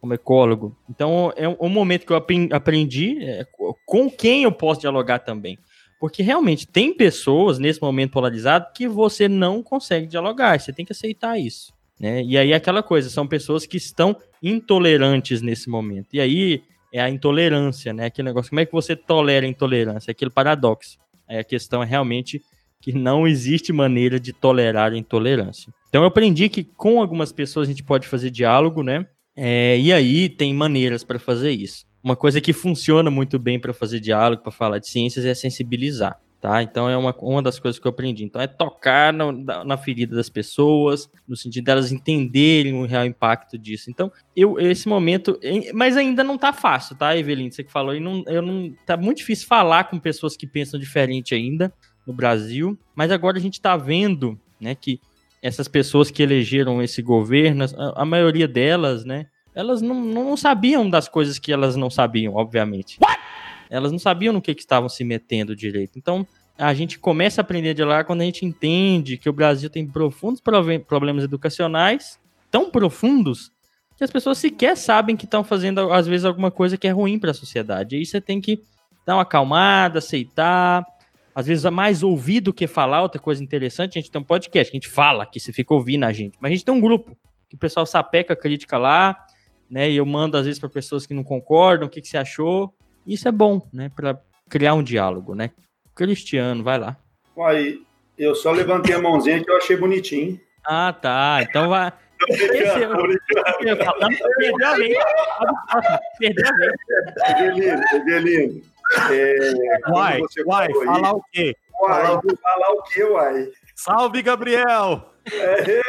como ecólogo. Então, é um momento que eu aprendi é, com quem eu posso dialogar também. Porque realmente tem pessoas nesse momento polarizado que você não consegue dialogar, você tem que aceitar isso. Né? E aí aquela coisa, são pessoas que estão intolerantes nesse momento. E aí é a intolerância, né? Aquele negócio, como é que você tolera a intolerância? Aquele paradoxo. Aí a questão é realmente que não existe maneira de tolerar a intolerância. Então eu aprendi que com algumas pessoas a gente pode fazer diálogo, né? É, e aí tem maneiras para fazer isso. Uma coisa que funciona muito bem para fazer diálogo, para falar de ciências, é sensibilizar. Tá? Então é uma, uma das coisas que eu aprendi. Então é tocar na, na, ferida das pessoas, no sentido delas entenderem o real impacto disso. Então, eu esse momento, mas ainda não tá fácil, tá, Evelyn? Você que falou, e não, eu não tá muito difícil falar com pessoas que pensam diferente ainda no Brasil, mas agora a gente está vendo, né, que essas pessoas que elegeram esse governo, a, a maioria delas, né, elas não, não sabiam das coisas que elas não sabiam, obviamente. What? Elas não sabiam no que, que estavam se metendo direito. Então, a gente começa a aprender de lá quando a gente entende que o Brasil tem profundos problemas educacionais, tão profundos, que as pessoas sequer sabem que estão fazendo, às vezes, alguma coisa que é ruim para a sociedade. E aí você tem que dar uma acalmada, aceitar. Às vezes é mais ouvir do que falar, outra coisa interessante. A gente tem um podcast, a gente fala que você fica ouvindo a gente. Mas a gente tem um grupo que o pessoal sapeca a crítica lá, né? E eu mando às vezes para pessoas que não concordam, o que, que você achou. Isso é bom, né? Para criar um diálogo, né? Cristiano, vai lá. Aí, eu só levantei a mãozinha que eu achei bonitinho. Ah, tá. Então vai. Perdeu a vez. Perdeu a vez. É, uai, uai, falar o quê? Uai, falar o quê, uai? Salve, Gabriel! É,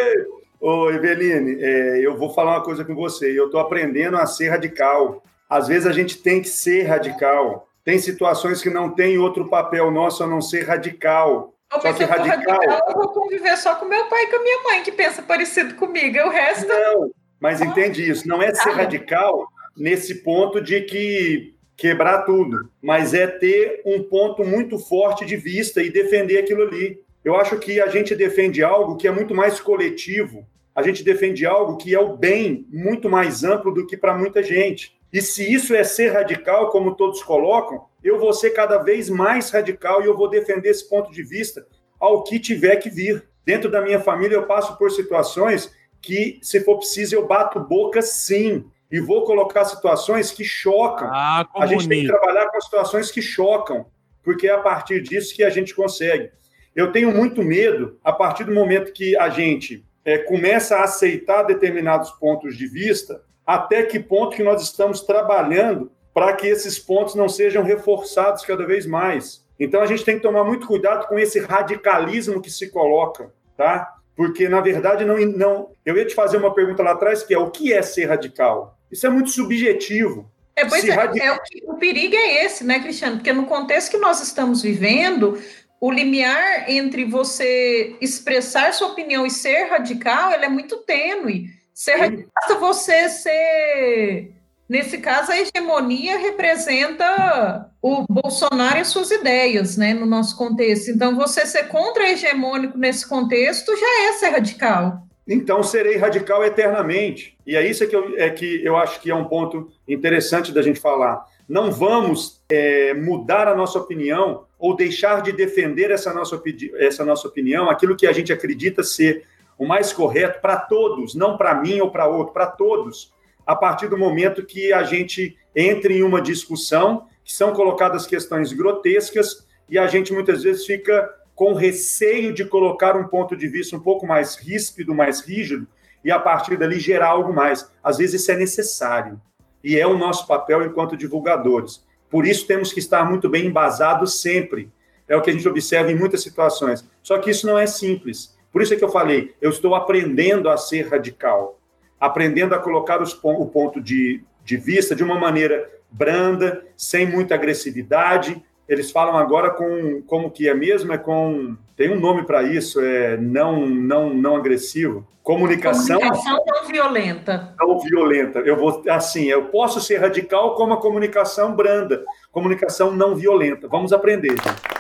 Ô, Eveline, é, eu vou falar uma coisa com você. Eu estou aprendendo a ser radical. Às vezes a gente tem que ser radical. Tem situações que não tem outro papel nosso a não ser radical. Eu só que radical... radical... Eu vou conviver só com meu pai e com a minha mãe, que pensa parecido comigo. O resto. Não, mas entende isso. Não é ser radical nesse ponto de que quebrar tudo, mas é ter um ponto muito forte de vista e defender aquilo ali. Eu acho que a gente defende algo que é muito mais coletivo, a gente defende algo que é o bem muito mais amplo do que para muita gente. E se isso é ser radical, como todos colocam, eu vou ser cada vez mais radical e eu vou defender esse ponto de vista ao que tiver que vir. Dentro da minha família, eu passo por situações que, se for preciso, eu bato boca sim. E vou colocar situações que chocam. Ah, a gente tem que trabalhar com situações que chocam, porque é a partir disso que a gente consegue. Eu tenho muito medo, a partir do momento que a gente é, começa a aceitar determinados pontos de vista, até que ponto que nós estamos trabalhando para que esses pontos não sejam reforçados cada vez mais. Então a gente tem que tomar muito cuidado com esse radicalismo que se coloca, tá? Porque na verdade não, não. Eu ia te fazer uma pergunta lá atrás que é o que é ser radical? Isso é muito subjetivo. É, pois é, radical... é o, perigo é esse, né, Cristiano? Porque no contexto que nós estamos vivendo, o limiar entre você expressar sua opinião e ser radical, ele é muito tênue. Ser radical, você ser. Nesse caso, a hegemonia representa o Bolsonaro e suas ideias, né, no nosso contexto. Então, você ser contra-hegemônico nesse contexto já é ser radical. Então, serei radical eternamente. E é isso que eu, é que eu acho que é um ponto interessante da gente falar. não vamos é, mudar a nossa opinião ou deixar de defender essa nossa, essa nossa opinião, aquilo que a gente acredita ser o mais correto para todos, não para mim ou para outro, para todos, a partir do momento que a gente entre em uma discussão, que são colocadas questões grotescas e a gente muitas vezes fica com receio de colocar um ponto de vista um pouco mais ríspido, mais rígido, e a partir dali gerar algo mais. Às vezes isso é necessário e é o nosso papel enquanto divulgadores. Por isso temos que estar muito bem embasados sempre. É o que a gente observa em muitas situações. Só que isso não é simples. Por isso é que eu falei, eu estou aprendendo a ser radical, aprendendo a colocar os, o ponto de, de vista de uma maneira branda, sem muita agressividade. Eles falam agora com como que é mesmo? É com tem um nome para isso, é não não não agressivo. Comunicação, comunicação não violenta. Não violenta. Eu vou assim, eu posso ser radical como a comunicação branda, comunicação não violenta. Vamos aprender. Gente.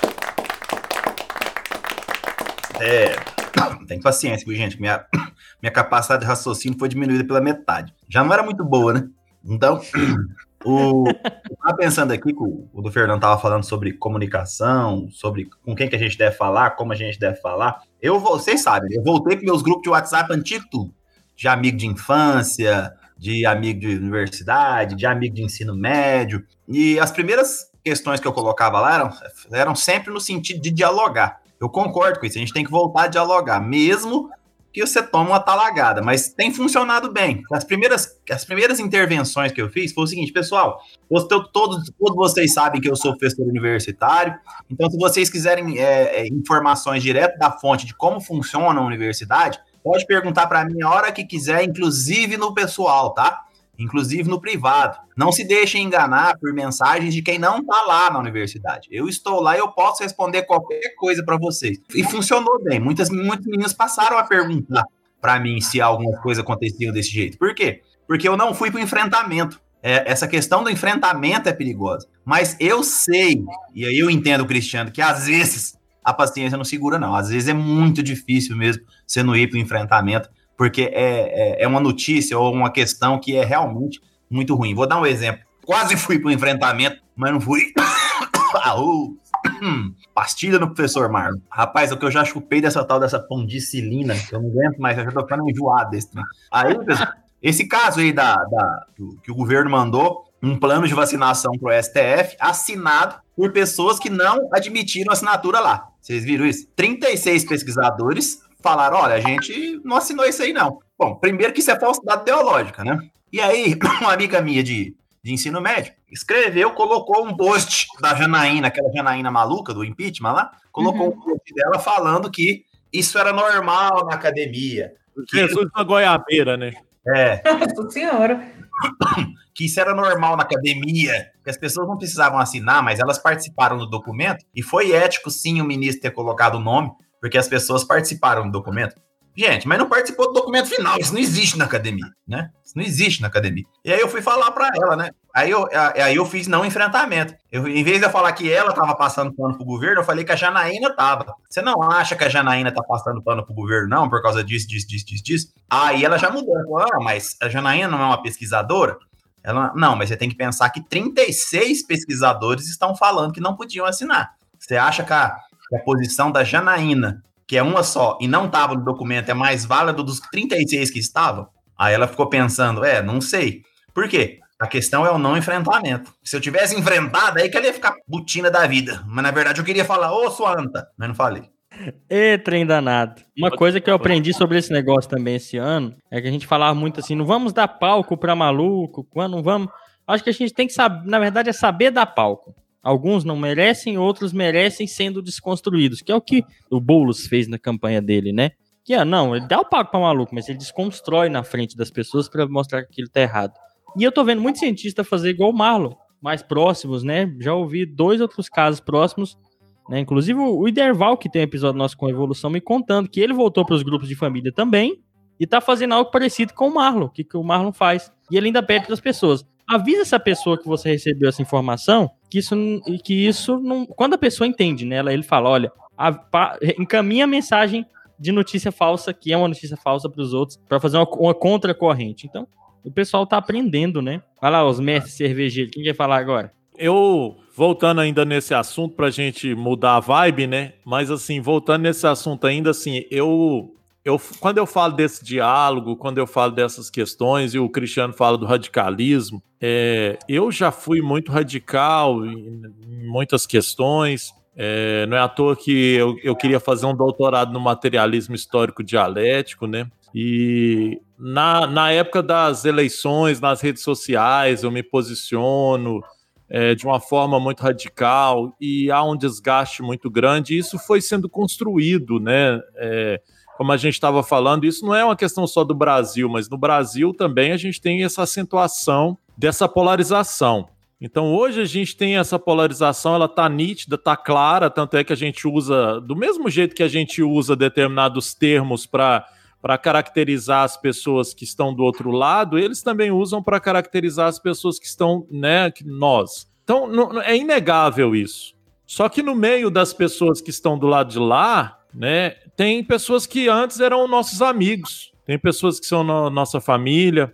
É, *coughs* tem paciência, gente. Minha, *coughs* minha capacidade de raciocínio foi diminuída pela metade. Já não era muito boa, né? Então, *coughs* o, pensando aqui que o, do Fernando tava falando sobre comunicação, sobre com quem que a gente deve falar, como a gente deve falar. Eu, vocês sabem, eu voltei para meus grupos de WhatsApp antigo. De amigo de infância, de amigo de universidade, de amigo de ensino médio. E as primeiras questões que eu colocava lá eram, eram sempre no sentido de dialogar. Eu concordo com isso, a gente tem que voltar a dialogar, mesmo que você tome uma talagada, mas tem funcionado bem. As primeiras, as primeiras intervenções que eu fiz foi o seguinte, pessoal, todos, todos vocês sabem que eu sou professor universitário, então se vocês quiserem é, é, informações direto da fonte de como funciona a universidade, pode perguntar para mim a hora que quiser, inclusive no pessoal, tá? Inclusive no privado. Não se deixem enganar por mensagens de quem não está lá na universidade. Eu estou lá e eu posso responder qualquer coisa para vocês. E funcionou bem. Muitas, muitos meninos passaram a perguntar para mim se alguma coisa acontecia desse jeito. Por quê? Porque eu não fui para o enfrentamento. É, essa questão do enfrentamento é perigosa. Mas eu sei, e aí eu entendo, Cristiano, que às vezes a paciência não segura, não. Às vezes é muito difícil mesmo você não ir para o enfrentamento porque é, é, é uma notícia ou uma questão que é realmente muito ruim. Vou dar um exemplo. Quase fui para o enfrentamento, mas não fui. *coughs* *coughs* Pastilha no professor Marlon. Rapaz, o que eu já chupei dessa tal dessa pondicilina, que eu não aguento mais, eu já tô ficando enjoado desse. Né? Aí, esse caso aí da, da, que o governo mandou, um plano de vacinação para o STF, assinado por pessoas que não admitiram assinatura lá. Vocês viram isso? 36 pesquisadores falaram: olha, a gente não assinou isso aí, não. Bom, primeiro que isso é falsidade teológica, né? E aí, *clears throat* uma amiga minha de, de ensino médio escreveu, colocou um post da Janaína, aquela Janaína maluca do impeachment lá, colocou uhum. um post dela falando que isso era normal na academia. Jesus na goiabeira, né? É. *laughs* Nossa senhora. *clears throat* Que isso era normal na academia, que as pessoas não precisavam assinar, mas elas participaram do documento, e foi ético sim o ministro ter colocado o nome, porque as pessoas participaram do documento. Gente, mas não participou do documento final, isso não existe na academia, né? Isso não existe na academia. E aí eu fui falar para ela, né? Aí eu, aí eu fiz não enfrentamento. Eu, em vez de eu falar que ela estava passando pano pro governo, eu falei que a Janaína tava. Você não acha que a Janaína tá passando pano pro governo, não, por causa disso, disso, disso, disso, disso? Aí ela já mudou. Falou, ah, mas a Janaína não é uma pesquisadora? Ela, não, mas você tem que pensar que 36 pesquisadores estão falando que não podiam assinar. Você acha que a, que a posição da Janaína, que é uma só, e não estava no documento, é mais válida dos 36 que estavam? Aí ela ficou pensando, é, não sei. Por quê? A questão é o não enfrentamento. Se eu tivesse enfrentado, aí que ela ia ficar butina da vida. Mas na verdade eu queria falar, ô sua anta, mas não falei. Ê, trem danado. Uma coisa que eu aprendi sobre esse negócio também esse ano é que a gente falava muito assim: não vamos dar palco pra maluco, quando não vamos. Acho que a gente tem que saber, na verdade, é saber dar palco. Alguns não merecem, outros merecem sendo desconstruídos, que é o que o Boulos fez na campanha dele, né? Que é, não, ele dá o pago para maluco, mas ele desconstrói na frente das pessoas para mostrar que aquilo tá errado. E eu tô vendo muito cientista fazer igual o Marlon, mais próximos, né? Já ouvi dois outros casos próximos, né? Inclusive o Iderval, que tem um episódio nosso com evolução, me contando que ele voltou para os grupos de família também e tá fazendo algo parecido com o Marlon, o que, que o Marlon faz. E ele ainda pede para as pessoas: avisa essa pessoa que você recebeu essa informação que isso, que isso não. Quando a pessoa entende, né? Ele fala: olha, a, pa, encaminha a mensagem de notícia falsa, que é uma notícia falsa para os outros, para fazer uma, uma contracorrente. Então, o pessoal tá aprendendo, né? Olha lá, os mestres cervejeiros. Quem quer falar agora? eu voltando ainda nesse assunto pra gente mudar a vibe, né? Mas assim, voltando nesse assunto ainda assim, eu eu quando eu falo desse diálogo, quando eu falo dessas questões e o Cristiano fala do radicalismo, é, eu já fui muito radical em, em muitas questões. É, não é à toa que eu, eu queria fazer um doutorado no materialismo histórico dialético, né? E na, na época das eleições, nas redes sociais, eu me posiciono é, de uma forma muito radical e há um desgaste muito grande. E isso foi sendo construído, né? É, como a gente estava falando, isso não é uma questão só do Brasil, mas no Brasil também a gente tem essa acentuação dessa polarização. Então hoje a gente tem essa polarização, ela tá nítida, tá clara, tanto é que a gente usa do mesmo jeito que a gente usa determinados termos para para caracterizar as pessoas que estão do outro lado, eles também usam para caracterizar as pessoas que estão, né, nós. Então, é inegável isso. Só que no meio das pessoas que estão do lado de lá, né, tem pessoas que antes eram nossos amigos, tem pessoas que são no, nossa família,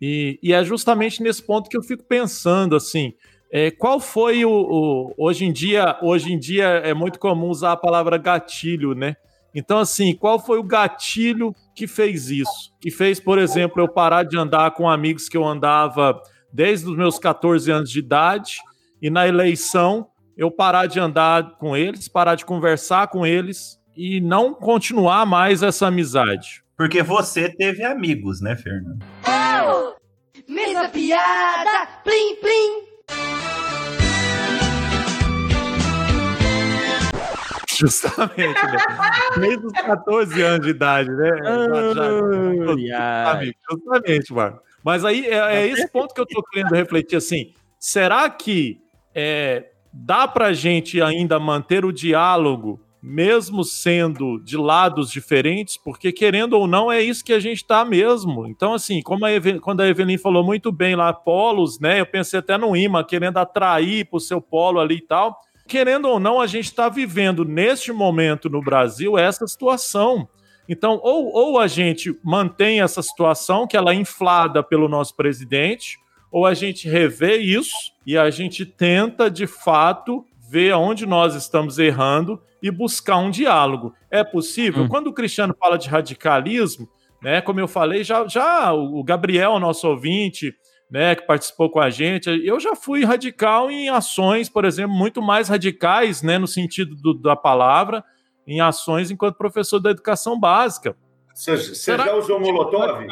e, e, é justamente nesse ponto que eu fico pensando, assim, é, qual foi o, o, hoje em dia, hoje em dia é muito comum usar a palavra gatilho, né? Então, assim, qual foi o gatilho que fez isso? Que fez, por exemplo, eu parar de andar com amigos que eu andava desde os meus 14 anos de idade e na eleição eu parar de andar com eles, parar de conversar com eles e não continuar mais essa amizade. Porque você teve amigos, né, Fernando? Oh, mesma piada, plim, plim. Justamente, né? Desde os 14 anos de idade, né? Já, justamente, Marco. Mas aí é, é, esse ponto que eu tô querendo refletir assim. Será que é, dá pra gente ainda manter o diálogo, mesmo sendo de lados diferentes? Porque, querendo ou não, é isso que a gente tá mesmo. Então, assim, como a Eve, quando a Evelyn falou muito bem lá, polos, né? Eu pensei até no imã, querendo atrair pro seu polo ali e tal querendo ou não, a gente está vivendo neste momento no Brasil essa situação. Então, ou, ou a gente mantém essa situação, que ela é inflada pelo nosso presidente, ou a gente revê isso e a gente tenta, de fato, ver onde nós estamos errando e buscar um diálogo. É possível? Hum. Quando o Cristiano fala de radicalismo, né, como eu falei, já, já o Gabriel, nosso ouvinte, né, que participou com a gente. Eu já fui radical em ações, por exemplo, muito mais radicais, né, no sentido do, da palavra, em ações enquanto professor da educação básica. Você, você já usou Molotov?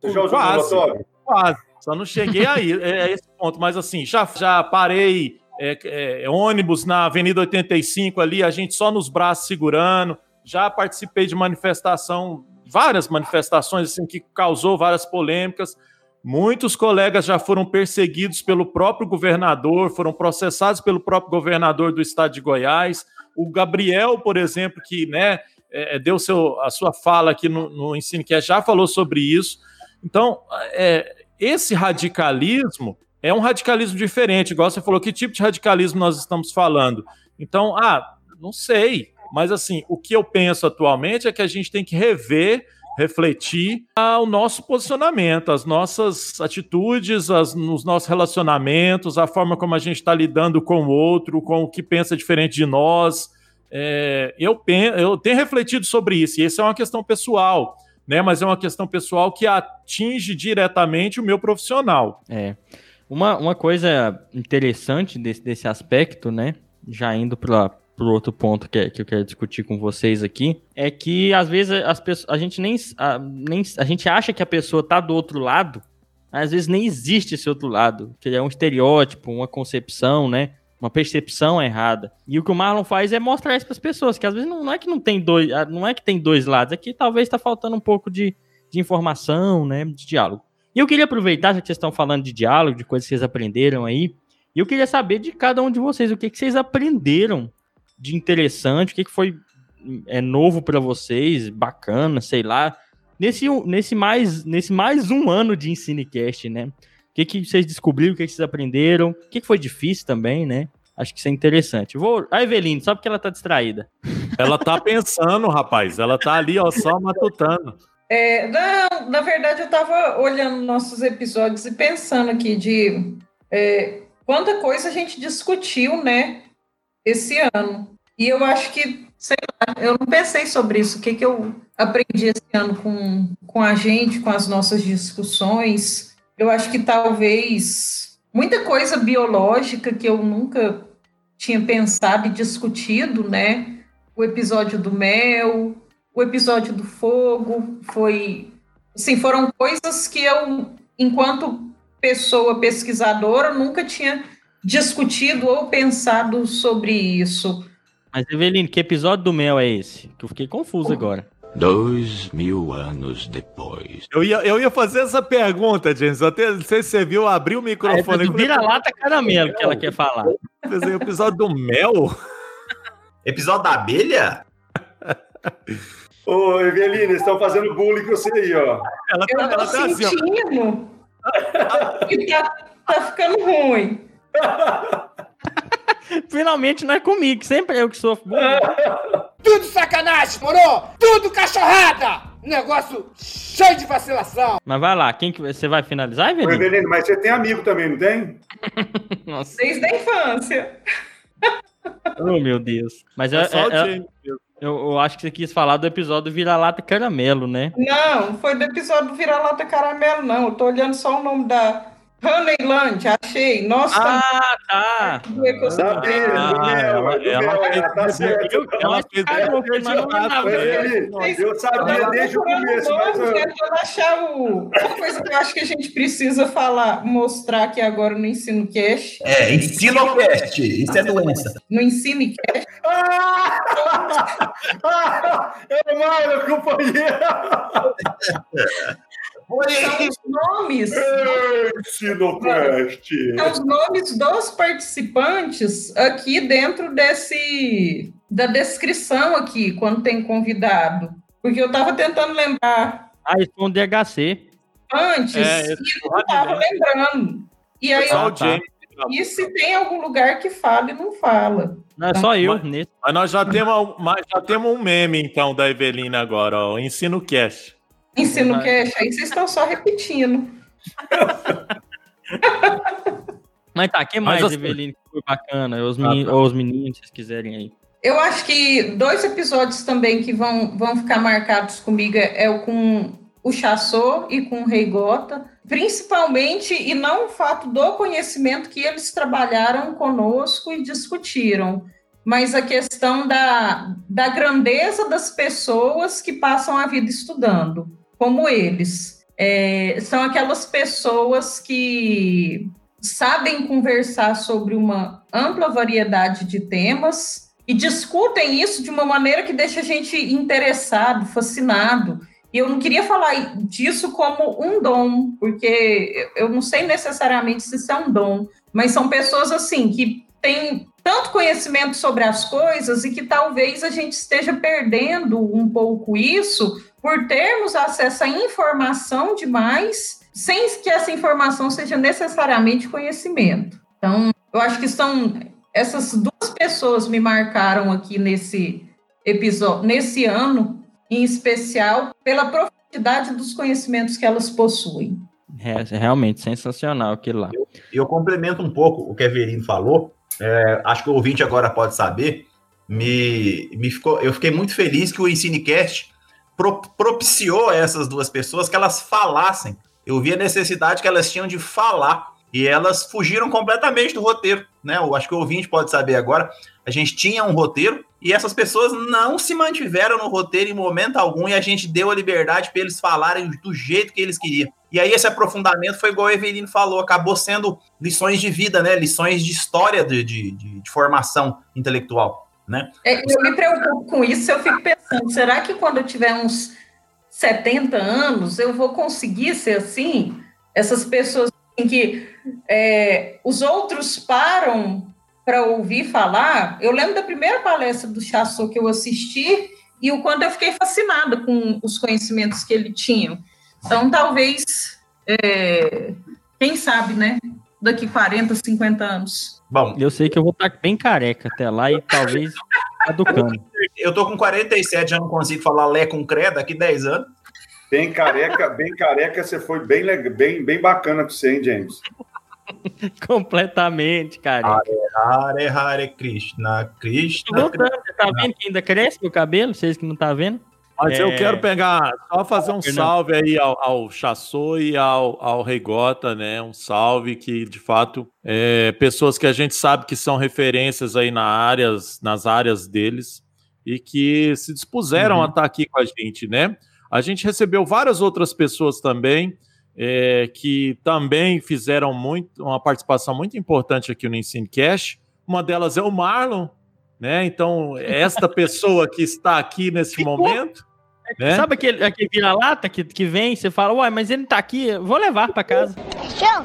Você já usou quase, Molotov? Quase. Só não cheguei aí, é, é esse ponto. Mas assim, já, já parei é, é, ônibus na Avenida 85 ali, a gente só nos braços segurando. Já participei de manifestação, várias manifestações assim que causou várias polêmicas. Muitos colegas já foram perseguidos pelo próprio governador, foram processados pelo próprio governador do estado de Goiás. O Gabriel, por exemplo, que né, é, deu seu, a sua fala aqui no, no Ensinecast, já falou sobre isso. Então, é, esse radicalismo é um radicalismo diferente, igual você falou, que tipo de radicalismo nós estamos falando? Então, ah, não sei, mas assim, o que eu penso atualmente é que a gente tem que rever refletir o nosso posicionamento, as nossas atitudes, as, os nossos relacionamentos, a forma como a gente está lidando com o outro, com o que pensa diferente de nós. É, eu, eu tenho refletido sobre isso, e isso é uma questão pessoal, né? Mas é uma questão pessoal que atinge diretamente o meu profissional. É. Uma, uma coisa interessante desse, desse aspecto, né? Já indo para pro outro ponto que, é, que eu quero discutir com vocês aqui, é que às vezes as pessoas, a gente nem a, nem a gente acha que a pessoa tá do outro lado, às vezes nem existe esse outro lado, que é um estereótipo, uma concepção, né? Uma percepção errada. E o que o Marlon faz é mostrar isso para as pessoas, que às vezes não, não, é que não tem dois, não é que tem dois lados, é que talvez está faltando um pouco de, de informação, né, de diálogo. Eu queria aproveitar, já que vocês estão falando de diálogo, de coisas que vocês aprenderam aí, e eu queria saber de cada um de vocês o que, que vocês aprenderam de interessante, o que, que foi é novo para vocês, bacana, sei lá. Nesse, nesse, mais, nesse mais um ano de Ensinecast, né? O que, que vocês descobriram, o que, que vocês aprenderam, o que, que foi difícil também, né? Acho que isso é interessante. Vou... A Eveline, só porque ela tá distraída. Ela tá pensando, rapaz. Ela tá ali, ó, só matutando. É, não, na verdade, eu tava olhando nossos episódios e pensando aqui de é, quanta coisa a gente discutiu, né, esse ano. E eu acho que, sei lá, eu não pensei sobre isso. O que, que eu aprendi esse ano com, com a gente, com as nossas discussões? Eu acho que talvez muita coisa biológica que eu nunca tinha pensado e discutido, né? O episódio do mel, o episódio do fogo, foi, assim, foram coisas que eu, enquanto pessoa pesquisadora, nunca tinha discutido ou pensado sobre isso. Mas, Eveline, que episódio do mel é esse? Que eu fiquei confuso agora. Dois mil anos depois. Eu ia, eu ia fazer essa pergunta, James. Eu até não sei se você viu, abrir o microfone. É do vira-lata caramelo que ela quer falar. Fazer o episódio do mel? Episódio da abelha? *laughs* Ô, Evelina, estão fazendo bullying com você aí, ó. Ela Eu tá, tô ela tá assim, ó. sentindo que tá, tá ficando ruim. *laughs* Finalmente não é comigo, sempre eu que sofro. bullying. *laughs* Tudo sacanagem, moro? Tudo cachorrada! Negócio cheio de vacilação. Mas vai lá, quem que você vai finalizar, Ô, Eveline? Evelina, mas você tem amigo também, não tem? *laughs* Nossa, Desde a infância. oh meu Deus. Mas É é, só o é- é-. Eu, eu acho que você quis falar do episódio vira-lata caramelo, né? Não, foi do episódio Vira-Lata Caramelo, não. Eu tô olhando só o nome da Honeyland, achei. Nossa, Ah, tá. do ecossistema. Sabia, Ah, ela- ela fez- tá certo. Ela fez- mas não lembrava. Ô, Evelina, eu sabia desde o começo, mas... Ó, tentando achar o... uma coisa que eu acho que a gente precisa falar, mostrar aqui agora no Ensino Cash. É, Ensinocast. Isso é doença. No Ensino Cash. Ah! *laughs* Ah! É Mário, companheiro! *laughs* São os nomes... Sinocast! São os nomes dos participantes aqui dentro desse... da descrição aqui, quando tem convidado. Porque eu estava tentando lembrar Ah, isso foi um DHC. antes É, e eu não estava lembrando. E aí, Ah, o tá. E se tem algum lugar que fala e não fala? Não, é só eu Mas- nesse. Mas nós já temos, mas já temos um meme, então, da Evelina agora, ó. Ensino Cast. Ensino Verdade. cash, aí vocês estão só repetindo. *laughs* Mas tá, que Mas mais, assim- Eveline, que foi bacana? Os Ah, meninos, tá. ou os meninos, se vocês quiserem aí. Eu acho que dois episódios também que vão, vão ficar marcados comigo é o com o Chassô e com o Rei Gota, principalmente, e não o fato do conhecimento que eles trabalharam conosco e discutiram, mas a questão da, da grandeza das pessoas que passam a vida estudando, como eles. É, são aquelas pessoas que sabem conversar sobre uma ampla variedade de temas e discutem isso de uma maneira que deixa a gente interessado, fascinado. E eu não queria falar disso como um dom, porque eu não sei necessariamente se isso é um dom, mas são pessoas assim que têm tanto conhecimento sobre as coisas e que talvez a gente esteja perdendo um pouco isso por termos acesso à informação demais, sem que essa informação seja necessariamente conhecimento. Então, eu acho que são essas duas pessoas me marcaram aqui nesse episódio, nesse ano, em especial, pela profundidade dos conhecimentos que elas possuem. É, realmente, sensacional aquilo lá. Eu complemento um pouco o que a Everino falou. É, acho que o ouvinte agora pode saber. Me, me ficou, eu fiquei muito feliz que o Ensinecast pro, propiciou a essas duas pessoas que elas falassem. Eu vi a necessidade que elas tinham de falar e elas fugiram completamente do roteiro, né? Eu acho que o ouvinte pode saber agora. A gente tinha um roteiro e essas pessoas não se mantiveram no roteiro em momento algum e a gente deu a liberdade para eles falarem do jeito que eles queriam. E aí esse aprofundamento foi igual o Evelino falou, acabou sendo lições de vida, né? Lições de história de, de, de, formação intelectual, né? É, eu me preocupo com isso, eu fico pensando, será que quando eu tiver uns 70 anos eu vou conseguir ser assim? Essas pessoas em que é, os outros param para ouvir falar. Eu lembro da primeira palestra do Chassot que eu assisti e o quanto eu fiquei fascinada com os conhecimentos que ele tinha. Então, talvez, é, quem sabe, né? Daqui 40, 50 anos. Bom, Eu sei que eu vou estar bem careca até lá e talvez *laughs* caducando. eu tô com 47, já não consigo falar Lé com Cré daqui 10 anos. Bem careca, bem careca, você foi bem, bem, bem bacana pra você, hein, James? *laughs* Completamente, cara. Hare, Hare, Hare Krishna, Krishna. Voltando, você tá vendo que ainda cresce meu cabelo? Vocês que não tá vendo? Mas eu É. quero pegar, só fazer um salve aí ao, ao Chassô e ao, ao Reigota, né? Um salve que, de fato, é, pessoas que a gente sabe que são referências aí na áreas, nas áreas deles e que se dispuseram Uhum. a estar aqui com a gente, né? A gente recebeu várias outras pessoas também é, que também fizeram muito, uma participação muito importante aqui no Ensinecast. Uma delas é o Marlon, né? Então, esta pessoa que está aqui nesse momento, né? Sabe aquele, aquele vira-lata que, que vem, você fala, uai, mas ele não tá aqui, vou levar pra casa. Cachorro?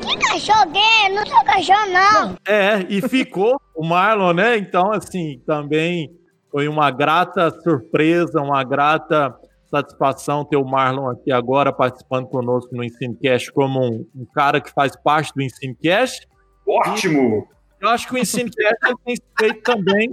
Que cachorro é? Não sou cachorro, não. É, e ficou o Marlon, né? Então, assim, também foi uma grata surpresa, uma grata satisfação ter o Marlon aqui agora participando conosco no Ensinecast como um, um cara que faz parte do Ensinecast. Ótimo! Eu acho que o Ensinecast tem feito também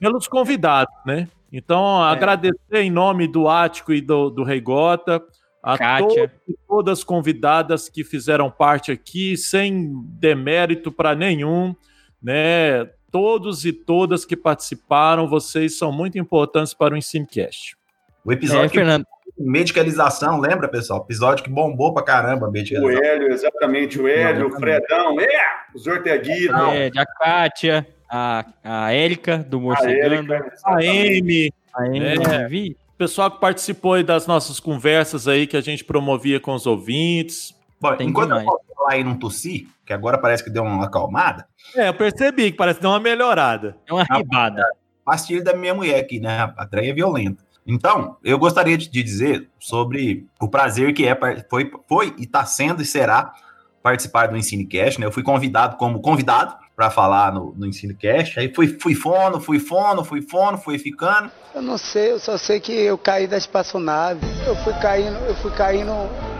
pelos convidados, né? Então, agradecer em nome do Ático e do, do Reigota, a Kátia. todos e todas as convidadas que fizeram parte aqui, sem demérito para nenhum, né? Todos e todas que participaram, vocês são muito importantes para o Ensinecast. O episódio É, que- Fernando. medicalização, lembra, pessoal? Episódio que bombou pra caramba, O medicalização. Hélio, exatamente, o Hélio, o. Fredão, é, os Orteguitos. É, a Kátia, a, a Érica, do A Morcegando. A exatamente. Amy, A Amy, É. vi. pessoal que participou aí das nossas conversas aí que a gente promovia com os ouvintes. Bom, Tem enquanto demais. eu posso falar aí não tossi, que agora parece que deu uma acalmada, É, eu percebi que parece que deu uma melhorada. É uma ribada. pastilha da minha mulher aqui, né? A trem é violenta. Então, eu gostaria de, dizer sobre o prazer que é, foi, foi e está sendo e será participar do Ensinecast, né? Eu fui convidado como convidado para falar no, no Ensinecast, aí fui, fui fono, fui fono, fui fono, fui ficando. Eu não sei, eu só sei que eu caí da espaçonave. Eu fui caindo, eu fui caindo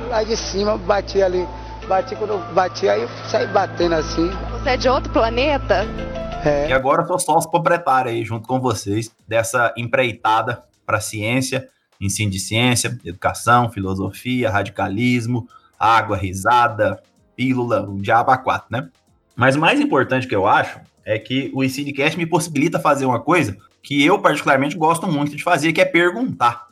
lá de cima, bati ali. Bati quando eu bati, aí eu saí batendo assim. Você é de outro planeta? É. E agora eu sou sócio proprietário aí, junto com vocês, dessa empreitada para ciência, ensino de ciência, educação, filosofia, radicalismo, água, risada, pílula, um diabo a quatro, né? Mas o mais importante que eu acho é que o Ensinecast me possibilita fazer uma coisa que eu particularmente gosto muito de fazer, que é perguntar.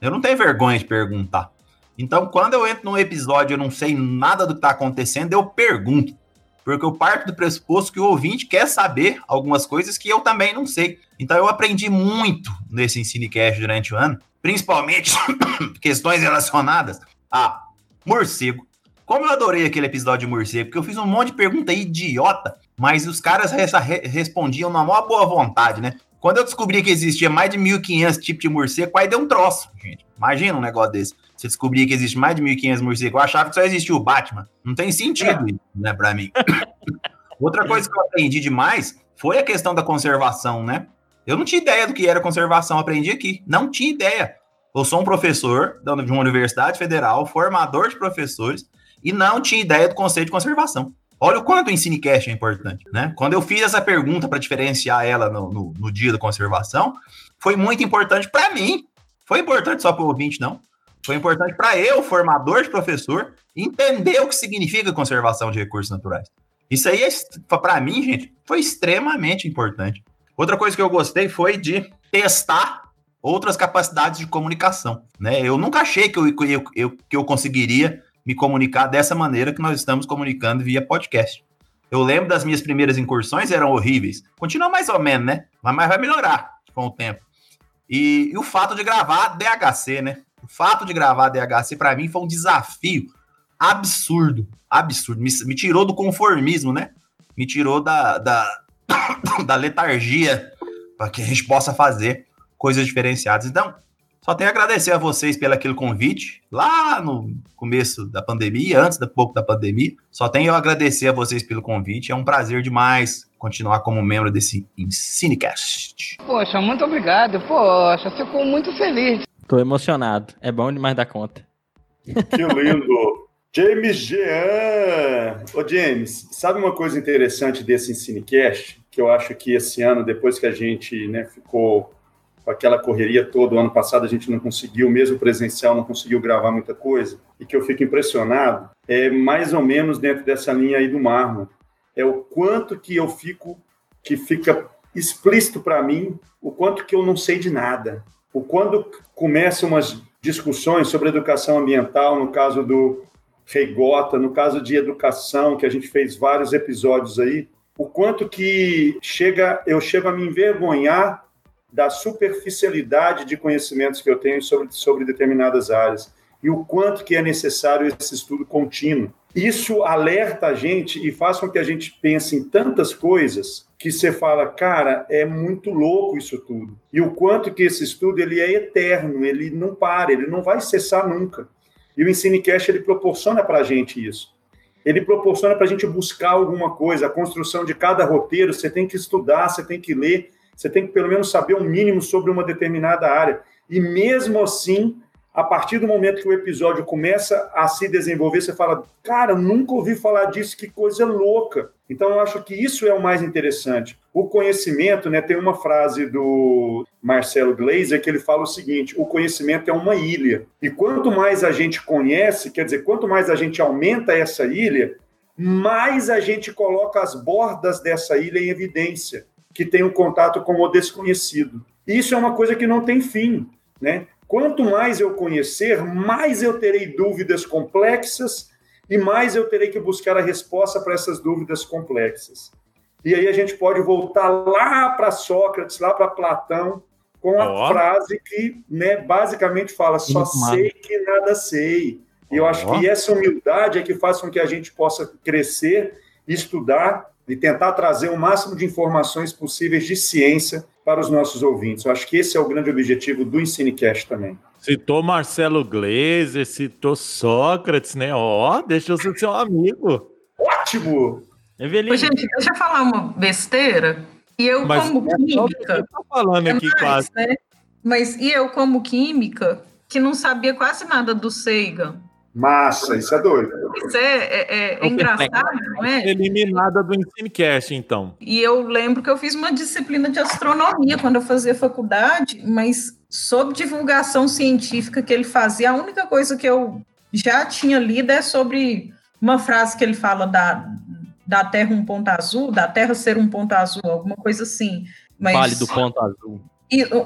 Eu não tenho vergonha de perguntar. Então, quando eu entro num episódio e eu não sei nada do que está acontecendo, eu pergunto. Porque eu parto do pressuposto que o ouvinte quer saber algumas coisas que eu também não sei. Então eu aprendi muito nesse Ensinecast durante o ano, principalmente *coughs* questões relacionadas a morcego. Como eu adorei aquele episódio de morcego, porque eu fiz um monte de pergunta idiota, mas os caras re- respondiam na maior boa vontade, né? Quando eu descobri que existia mais de 1.500 tipos de morcego, aí deu um troço, gente. Imagina um negócio desse. Você descobrir que existe mais de 1.500 morcegos. Eu achava que só existia o Batman. Não tem sentido isso, né, pra mim. *coughs* Outra coisa que eu aprendi demais foi a questão da conservação, né? Eu não tinha ideia do que era conservação, aprendi aqui. Não tinha ideia. Eu sou um professor de uma universidade federal, formador de professores, e não tinha ideia do conceito de conservação. Olha o quanto o Ensinecast é importante, né? Quando eu fiz essa pergunta para diferenciar ela no, no- no dia da conservação, foi muito importante para mim. Foi importante só para o ouvinte, não. Foi importante para eu, formador de professor, entender o que significa conservação de recursos naturais. Isso aí, para mim, gente, foi extremamente importante. Outra coisa que eu gostei foi de testar outras capacidades de comunicação. Né? Eu nunca achei que eu, eu, eu- que eu conseguiria me comunicar dessa maneira que nós estamos comunicando via podcast. Eu lembro das minhas primeiras incursões, eram horríveis. Continua mais ou menos, né? Mas vai melhorar com o tempo. E, e o fato de gravar DHC, né? O fato de gravar DHC, para mim, foi um desafio absurdo. Absurdo. Me, me tirou do conformismo, né? Me tirou da, da, *coughs* da letargia para que a gente possa fazer coisas diferenciadas. Então, só tenho a agradecer a vocês pelo aquele convite lá no começo da pandemia, antes da pouco da pandemia. Só tenho a agradecer a vocês pelo convite. É um prazer demais continuar como membro desse Cinecast. Poxa, muito obrigado. Poxa, fico muito feliz. Tô emocionado. É bom demais da conta. Que lindo! *laughs* James Jean! Ô, James, sabe uma coisa interessante desse Ensinecast? Que eu acho que esse ano, depois que a gente né, ficou com aquela correria toda. O ano passado a gente não conseguiu, mesmo presencial, não conseguiu gravar muita coisa, e que eu fico impressionado, é mais ou menos dentro dessa linha aí do Marlon. É o quanto que eu fico, que fica explícito para mim, o quanto que eu não sei de nada. O quando começam umas discussões sobre educação ambiental, no caso do Rei Gota, no caso de educação, que a gente fez vários episódios aí, o quanto que chega, eu chego a me envergonhar da superficialidade de conhecimentos que eu tenho sobre, sobre determinadas áreas e o quanto que é necessário esse estudo contínuo. Isso alerta a gente e faz com que a gente pense em tantas coisas que você fala, cara, é muito louco isso tudo. E o quanto que esse estudo ele é eterno, ele não para, ele não vai cessar nunca. E o EnsineCast ele proporciona para a gente isso. Ele proporciona para a gente buscar alguma coisa, a construção de cada roteiro, você tem que estudar, você tem que ler, você tem que pelo menos saber um mínimo sobre uma determinada área. E mesmo assim, a partir do momento que o episódio começa a se desenvolver, você fala, cara, nunca ouvi falar disso, que coisa louca. Então, eu acho que isso é o mais interessante. O conhecimento, né, tem uma frase do Marcelo Gleiser que ele fala o seguinte: o conhecimento é uma ilha. E quanto mais a gente conhece, quer dizer, quanto mais a gente aumenta essa ilha, mais a gente coloca as bordas dessa ilha em evidência, que tem um contato com o desconhecido. Isso é uma coisa que não tem fim, né? Quanto mais eu conhecer, mais eu terei dúvidas complexas e mais eu terei que buscar a resposta para essas dúvidas complexas. E aí a gente pode voltar lá para Sócrates, lá para Platão, com a oh. frase que né, basicamente fala: só sei que nada sei. E eu oh. acho que essa humildade é que faz com que a gente possa crescer, estudar e tentar trazer o máximo de informações possíveis de ciência para os nossos ouvintes. Eu acho que esse é o grande objetivo do EnsineCast também. Citou Marcelo Gleiser, citou Sócrates, né? Ó, oh, deixa eu ser seu amigo. Ótimo! Evelina. Ô, gente, deixa eu falar uma besteira. E eu Mas como é química. Tá falando é aqui mais, quase. Né? Mas e eu como química que não sabia quase nada do Sagan. Massa, isso é doido. Isso é, é, é, é engraçado, não é? Eliminada do Ensinecast, então. E eu lembro que eu fiz uma disciplina de astronomia quando eu fazia faculdade, mas sobre divulgação científica que ele fazia, a única coisa que eu já tinha lido é sobre uma frase que ele fala da, da Terra um ponto azul, da Terra ser um ponto azul, alguma coisa assim. Mas, pálido ponto azul.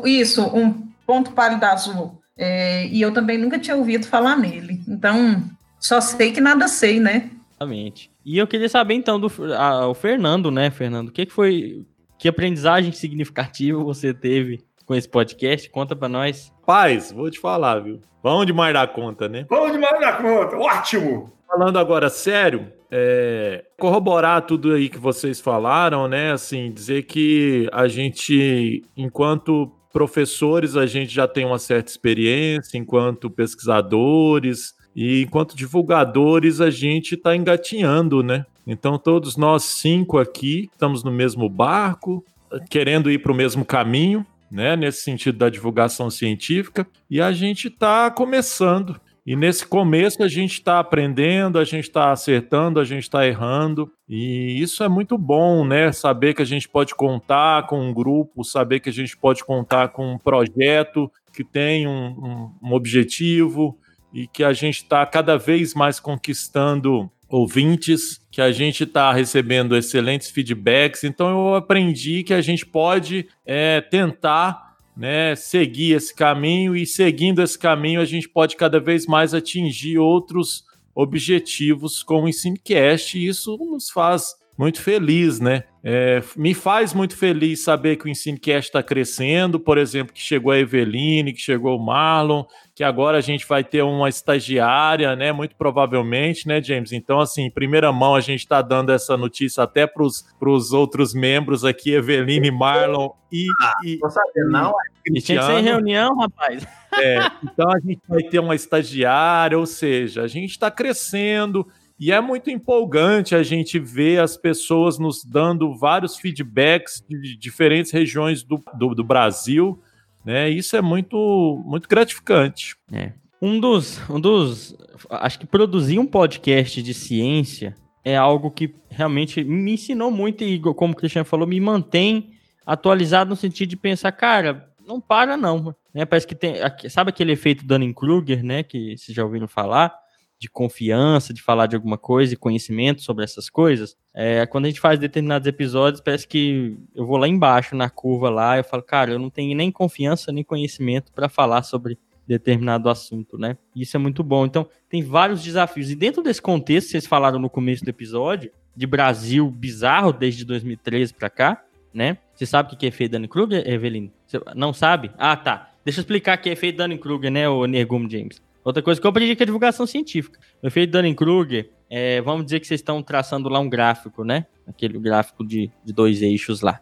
Isso, um ponto pálido azul. É, e eu também nunca tinha ouvido falar nele. Então, só sei que nada sei, né? Exatamente. E eu queria saber, então, do a, o Fernando, né, Fernando? O que, que foi. Que aprendizagem significativa você teve com esse podcast? Conta para nós. Paz, vou te falar, viu? Vamos demais dar conta, né? Vamos demais dar conta. Ótimo! Falando agora sério, é, corroborar tudo aí que vocês falaram, né? Assim, dizer que a gente, enquanto professores a gente já tem uma certa experiência, enquanto pesquisadores e enquanto divulgadores a gente está engatinhando, né? Então todos nós cinco aqui estamos no mesmo barco, querendo ir para o mesmo caminho, né? Nesse sentido da divulgação científica e a gente está começando. E nesse começo a gente está aprendendo, a gente está acertando, a gente está errando. E isso é muito bom, né? Saber que a gente pode contar com um grupo, saber que a gente pode contar com um projeto que tem um, um, um objetivo e que a gente está cada vez mais conquistando ouvintes, que a gente está recebendo excelentes feedbacks. Então eu aprendi que a gente pode é, tentar né, seguir esse caminho e seguindo esse caminho a gente pode cada vez mais atingir outros objetivos com o Ensinecast e isso nos faz muito feliz, né? É, me faz muito feliz saber que o Ensinecast está crescendo, por exemplo, que chegou a Eveline, que chegou o Marlon, que agora a gente vai ter uma estagiária, né? Muito provavelmente, né, James? Então, assim, em primeira mão, a gente está dando essa notícia até para os outros membros aqui, Eveline, Marlon e. Ah, e não saber, não. E tinha que ser reunião, rapaz. É, então a gente vai ter uma estagiária, ou seja, a gente está crescendo. E é muito empolgante a gente ver as pessoas nos dando vários feedbacks de diferentes regiões do, do, do Brasil, né? Isso é muito, muito gratificante. É. Um dos, um dos. Acho que produzir um podcast de ciência é algo que realmente me ensinou muito e, como o Cristiano falou, me mantém atualizado no sentido de pensar, cara, não para não, né? Parece que tem, sabe aquele efeito Dunning-Kruger, né, que vocês já ouviram falar, de confiança, de falar de alguma coisa e conhecimento sobre essas coisas. É, quando a gente faz determinados episódios, parece que eu vou lá embaixo na curva lá, eu falo, cara, eu não tenho nem confiança nem conhecimento para falar sobre determinado assunto, né? Isso é muito bom. Então, tem vários desafios. E dentro desse contexto, vocês falaram no começo do episódio, de Brasil bizarro desde 2013 para cá, né? Você sabe o que é efeito Dunning-Kruger, Evelyn? Você não sabe? Ah, tá. Deixa eu explicar o que é efeito Dunning-Kruger, né, o Nergum James. Outra coisa que eu aprendi que é divulgação científica. O efeito Dunning-Kruger, é, vamos dizer que vocês estão traçando lá um gráfico, né? Aquele gráfico de, de dois eixos lá.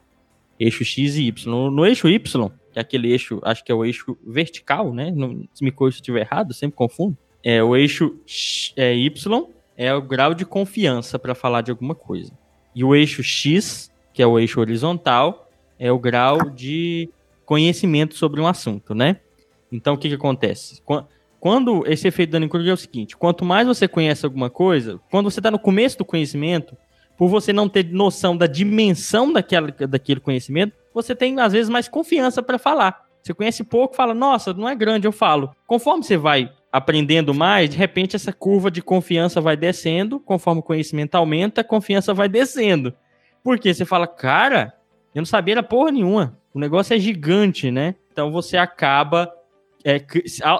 Eixo X e Y. No, no eixo Y, que é aquele eixo, acho que é o eixo vertical, né? Não, se me corrija se estiver errado, sempre confundo. É, o eixo é, Y é o grau de confiança para falar de alguma coisa. E o eixo X, que é o eixo horizontal, é o grau de conhecimento sobre um assunto, né? Então, o que, que acontece? Quando esse efeito Dunning-Kruger é o seguinte, quanto mais você conhece alguma coisa, quando você está no começo do conhecimento, por você não ter noção da dimensão daquela, daquele conhecimento, você tem, às vezes, mais confiança para falar. Você conhece pouco, fala, nossa, não é grande, eu falo. Conforme você vai aprendendo mais, de repente essa curva de confiança vai descendo, conforme o conhecimento aumenta, a confiança vai descendo. Porque você fala, cara, eu não sabia da porra nenhuma. O negócio é gigante, né? Então você acaba é,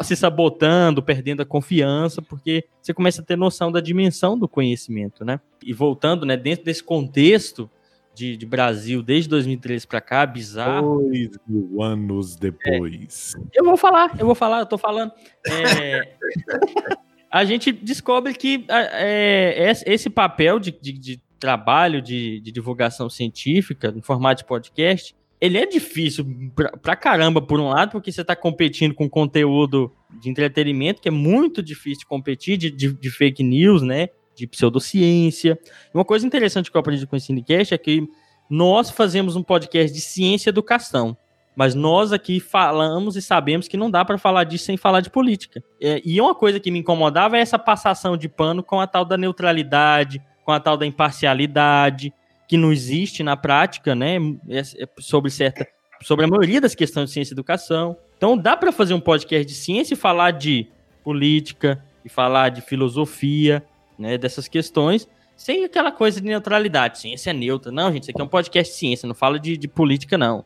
se sabotando, perdendo a confiança, porque você começa a ter noção da dimensão do conhecimento, né? E voltando, né, dentro desse contexto de, de Brasil desde 2013 para cá, bizarro. Dois mil anos depois. É, eu vou falar, eu vou falar, eu tô falando. É, *laughs* a gente descobre que é, esse papel de, de, de trabalho de, de divulgação científica, no formato de podcast, ele é difícil pra, pra, caramba, por um lado, porque você tá competindo com conteúdo de entretenimento, que é muito difícil competir, de, de, de fake news, né? De pseudociência. Uma coisa interessante que eu aprendi com o Cinecast é que nós fazemos um podcast de ciência e educação. Mas nós aqui falamos e sabemos que não dá para falar disso sem falar de política. É, e uma coisa que me incomodava é essa passação de pano com a tal da neutralidade, com a tal da imparcialidade, que não existe na prática, né, é, é sobre certa sobre a maioria das questões de ciência e educação. Então dá para fazer um podcast de ciência e falar de política e falar de filosofia, né, dessas questões, sem aquela coisa de neutralidade. Ciência é neutra. Não, gente, isso aqui é um podcast de ciência, não fala de, de política, não.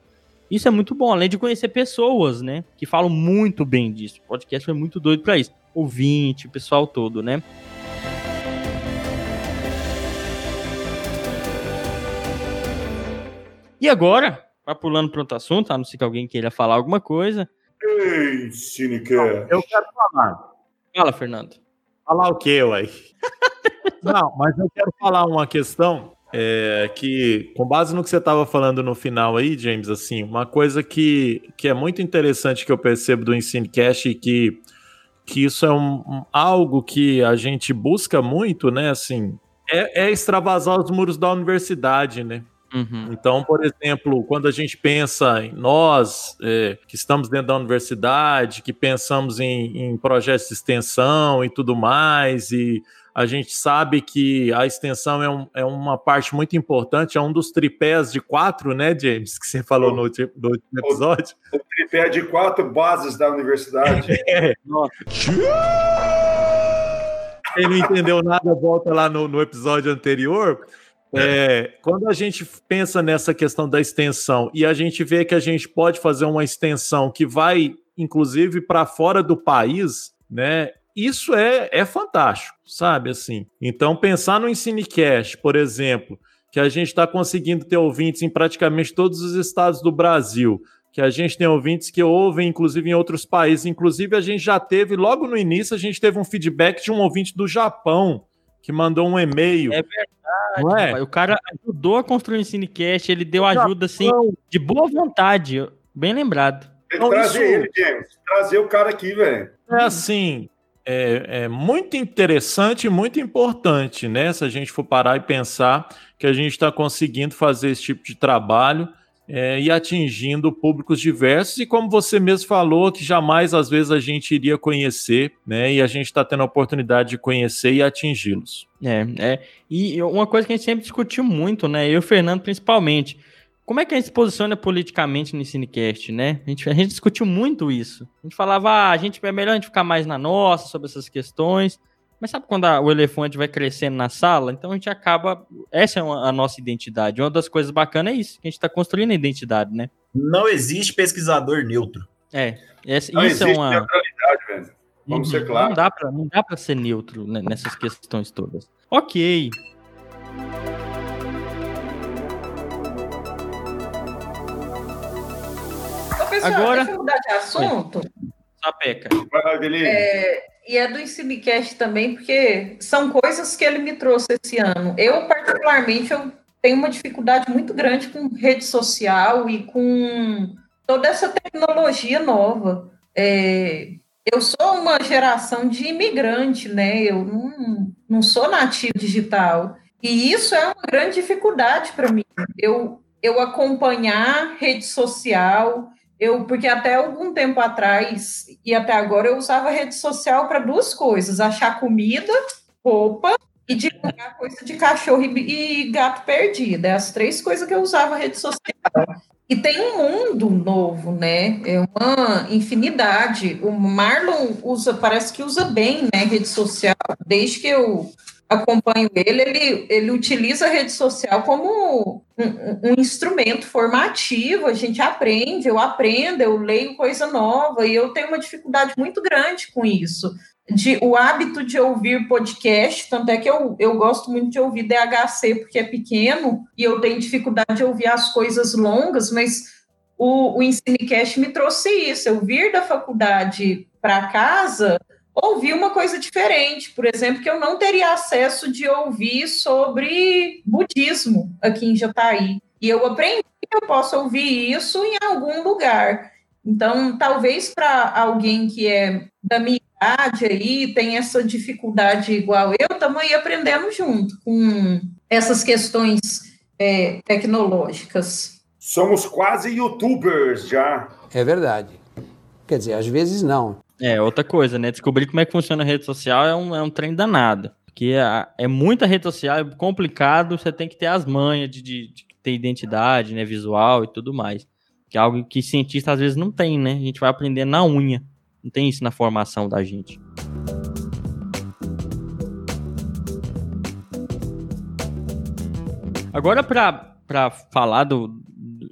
Isso é muito bom, além de conhecer pessoas, né, que falam muito bem disso. O podcast foi muito doido para isso. Ouvinte, pessoal todo, né? E agora, vai pulando para outro assunto, a não ser que alguém queira falar alguma coisa. Ei, Cinecast. Eu quero falar. Fala, Fernando. Falar o quê, uai? *laughs* não, mas eu quero falar uma questão é, que, com base no que você estava falando no final aí, James, assim, uma coisa que, que é muito interessante que eu percebo do Ensinecast e que, que isso é um, um, algo que a gente busca muito, né, assim, é, é extravasar os muros da universidade, né? Uhum. Então, por exemplo, quando a gente pensa em nós é, que estamos dentro da universidade, que pensamos em, em projetos de extensão e tudo mais, e a gente sabe que a extensão é, um, é, uma parte muito importante, é um dos tripés de quatro, né, James, que você falou no, no último episódio. O, o tripé de quatro bases da universidade. *laughs* É. Nossa. Quem não entendeu nada, volta lá no, no episódio anterior. É, quando a gente pensa nessa questão da extensão e a gente vê que a gente pode fazer uma extensão que vai, inclusive, para fora do país, né? Isso é, é fantástico, sabe? Assim. Então, pensar no Ensinecast, por exemplo, que a gente está conseguindo ter ouvintes em praticamente todos os estados do Brasil, que a gente tem ouvintes que ouvem, inclusive, em outros países. Inclusive, a gente já teve, logo no início, a gente teve um feedback de um ouvinte do Japão que mandou um e-mail. É verdade. É? O cara ajudou a construir o Cinecast, ele deu ajuda assim, de boa vontade. Bem lembrado. Então, trazer isso... ele, James. Trazer o cara aqui, velho. É assim. É, é, muito interessante e muito importante, né? Se a gente for parar e pensar que a gente está conseguindo fazer esse tipo de trabalho é, e atingindo públicos diversos, e como você mesmo falou, que jamais às vezes a gente iria conhecer, né? E a gente está tendo a oportunidade de conhecer e atingi-los. É, é. E uma coisa que a gente sempre discutiu muito, né? Eu e o Fernando principalmente. como é que a gente se posiciona politicamente no Cinecast, né? A gente, a gente discutiu muito isso. A gente falava, ah, a gente é melhor a gente ficar mais na nossa sobre essas questões. Mas sabe quando a, o elefante vai crescendo na sala? Então a gente acaba. Essa é uma, a nossa identidade. Uma das coisas bacanas é isso, que a gente está construindo a identidade, né? Não existe pesquisador neutro. É, essa, Não isso é existe uma. neutralidade, velho. Vamos ser Uhum. claros. Não dá pra, não dá pra ser neutro né, nessas questões todas. Ok. Ô, pessoal, Agora- deixa eu mudar de assunto. Sapeca. Vai lá, Adeline. É, e é do Ensinecast também, porque são coisas que ele me trouxe esse ano. Eu, particularmente, eu tenho uma dificuldade muito grande com rede social e com toda essa tecnologia nova. É, eu sou uma geração de imigrante, né? Eu não, não sou nativo digital. E isso é uma grande dificuldade para mim. Eu, eu acompanhar rede social, eu, porque até algum tempo atrás e até agora eu usava rede social para duas coisas: achar comida, roupa e divulgar coisa de cachorro e, e gato perdido. É as três coisas que eu usava rede social. E tem um mundo novo, né? É uma infinidade. O Marlon usa, parece que usa bem, né, rede social. Desde que eu acompanho ele, ele, ele utiliza a rede social como um, um- um instrumento formativo, a gente aprende, eu aprendo, eu leio coisa nova, e eu tenho uma dificuldade muito grande com isso. De, o hábito de ouvir podcast, tanto é que eu, eu gosto muito de ouvir DHC, porque é pequeno, e eu tenho dificuldade de ouvir as coisas longas, mas o, o Ensinecast me trouxe isso. Eu vir da faculdade para casa, ouvir uma coisa diferente, por exemplo, que eu não teria acesso de ouvir sobre budismo aqui em Jataí. E eu aprendi que eu posso ouvir isso em algum lugar. Então, talvez para alguém que é da minha idade aí, tem essa dificuldade igual eu, estamos aí aprendendo junto com essas questões é, tecnológicas. Somos quase youtubers já. É verdade. Quer dizer, às vezes não. É, outra coisa, né? Descobrir como é que funciona a rede social é um, é um trem danado. Porque a- é muita rede social, é complicado, você tem que ter as manhas de, de- de ter identidade, né? Visual e tudo mais. Que é algo que cientista às vezes não tem, né? A gente vai aprender na unha. Não tem isso na formação da gente. Agora, pra falar do,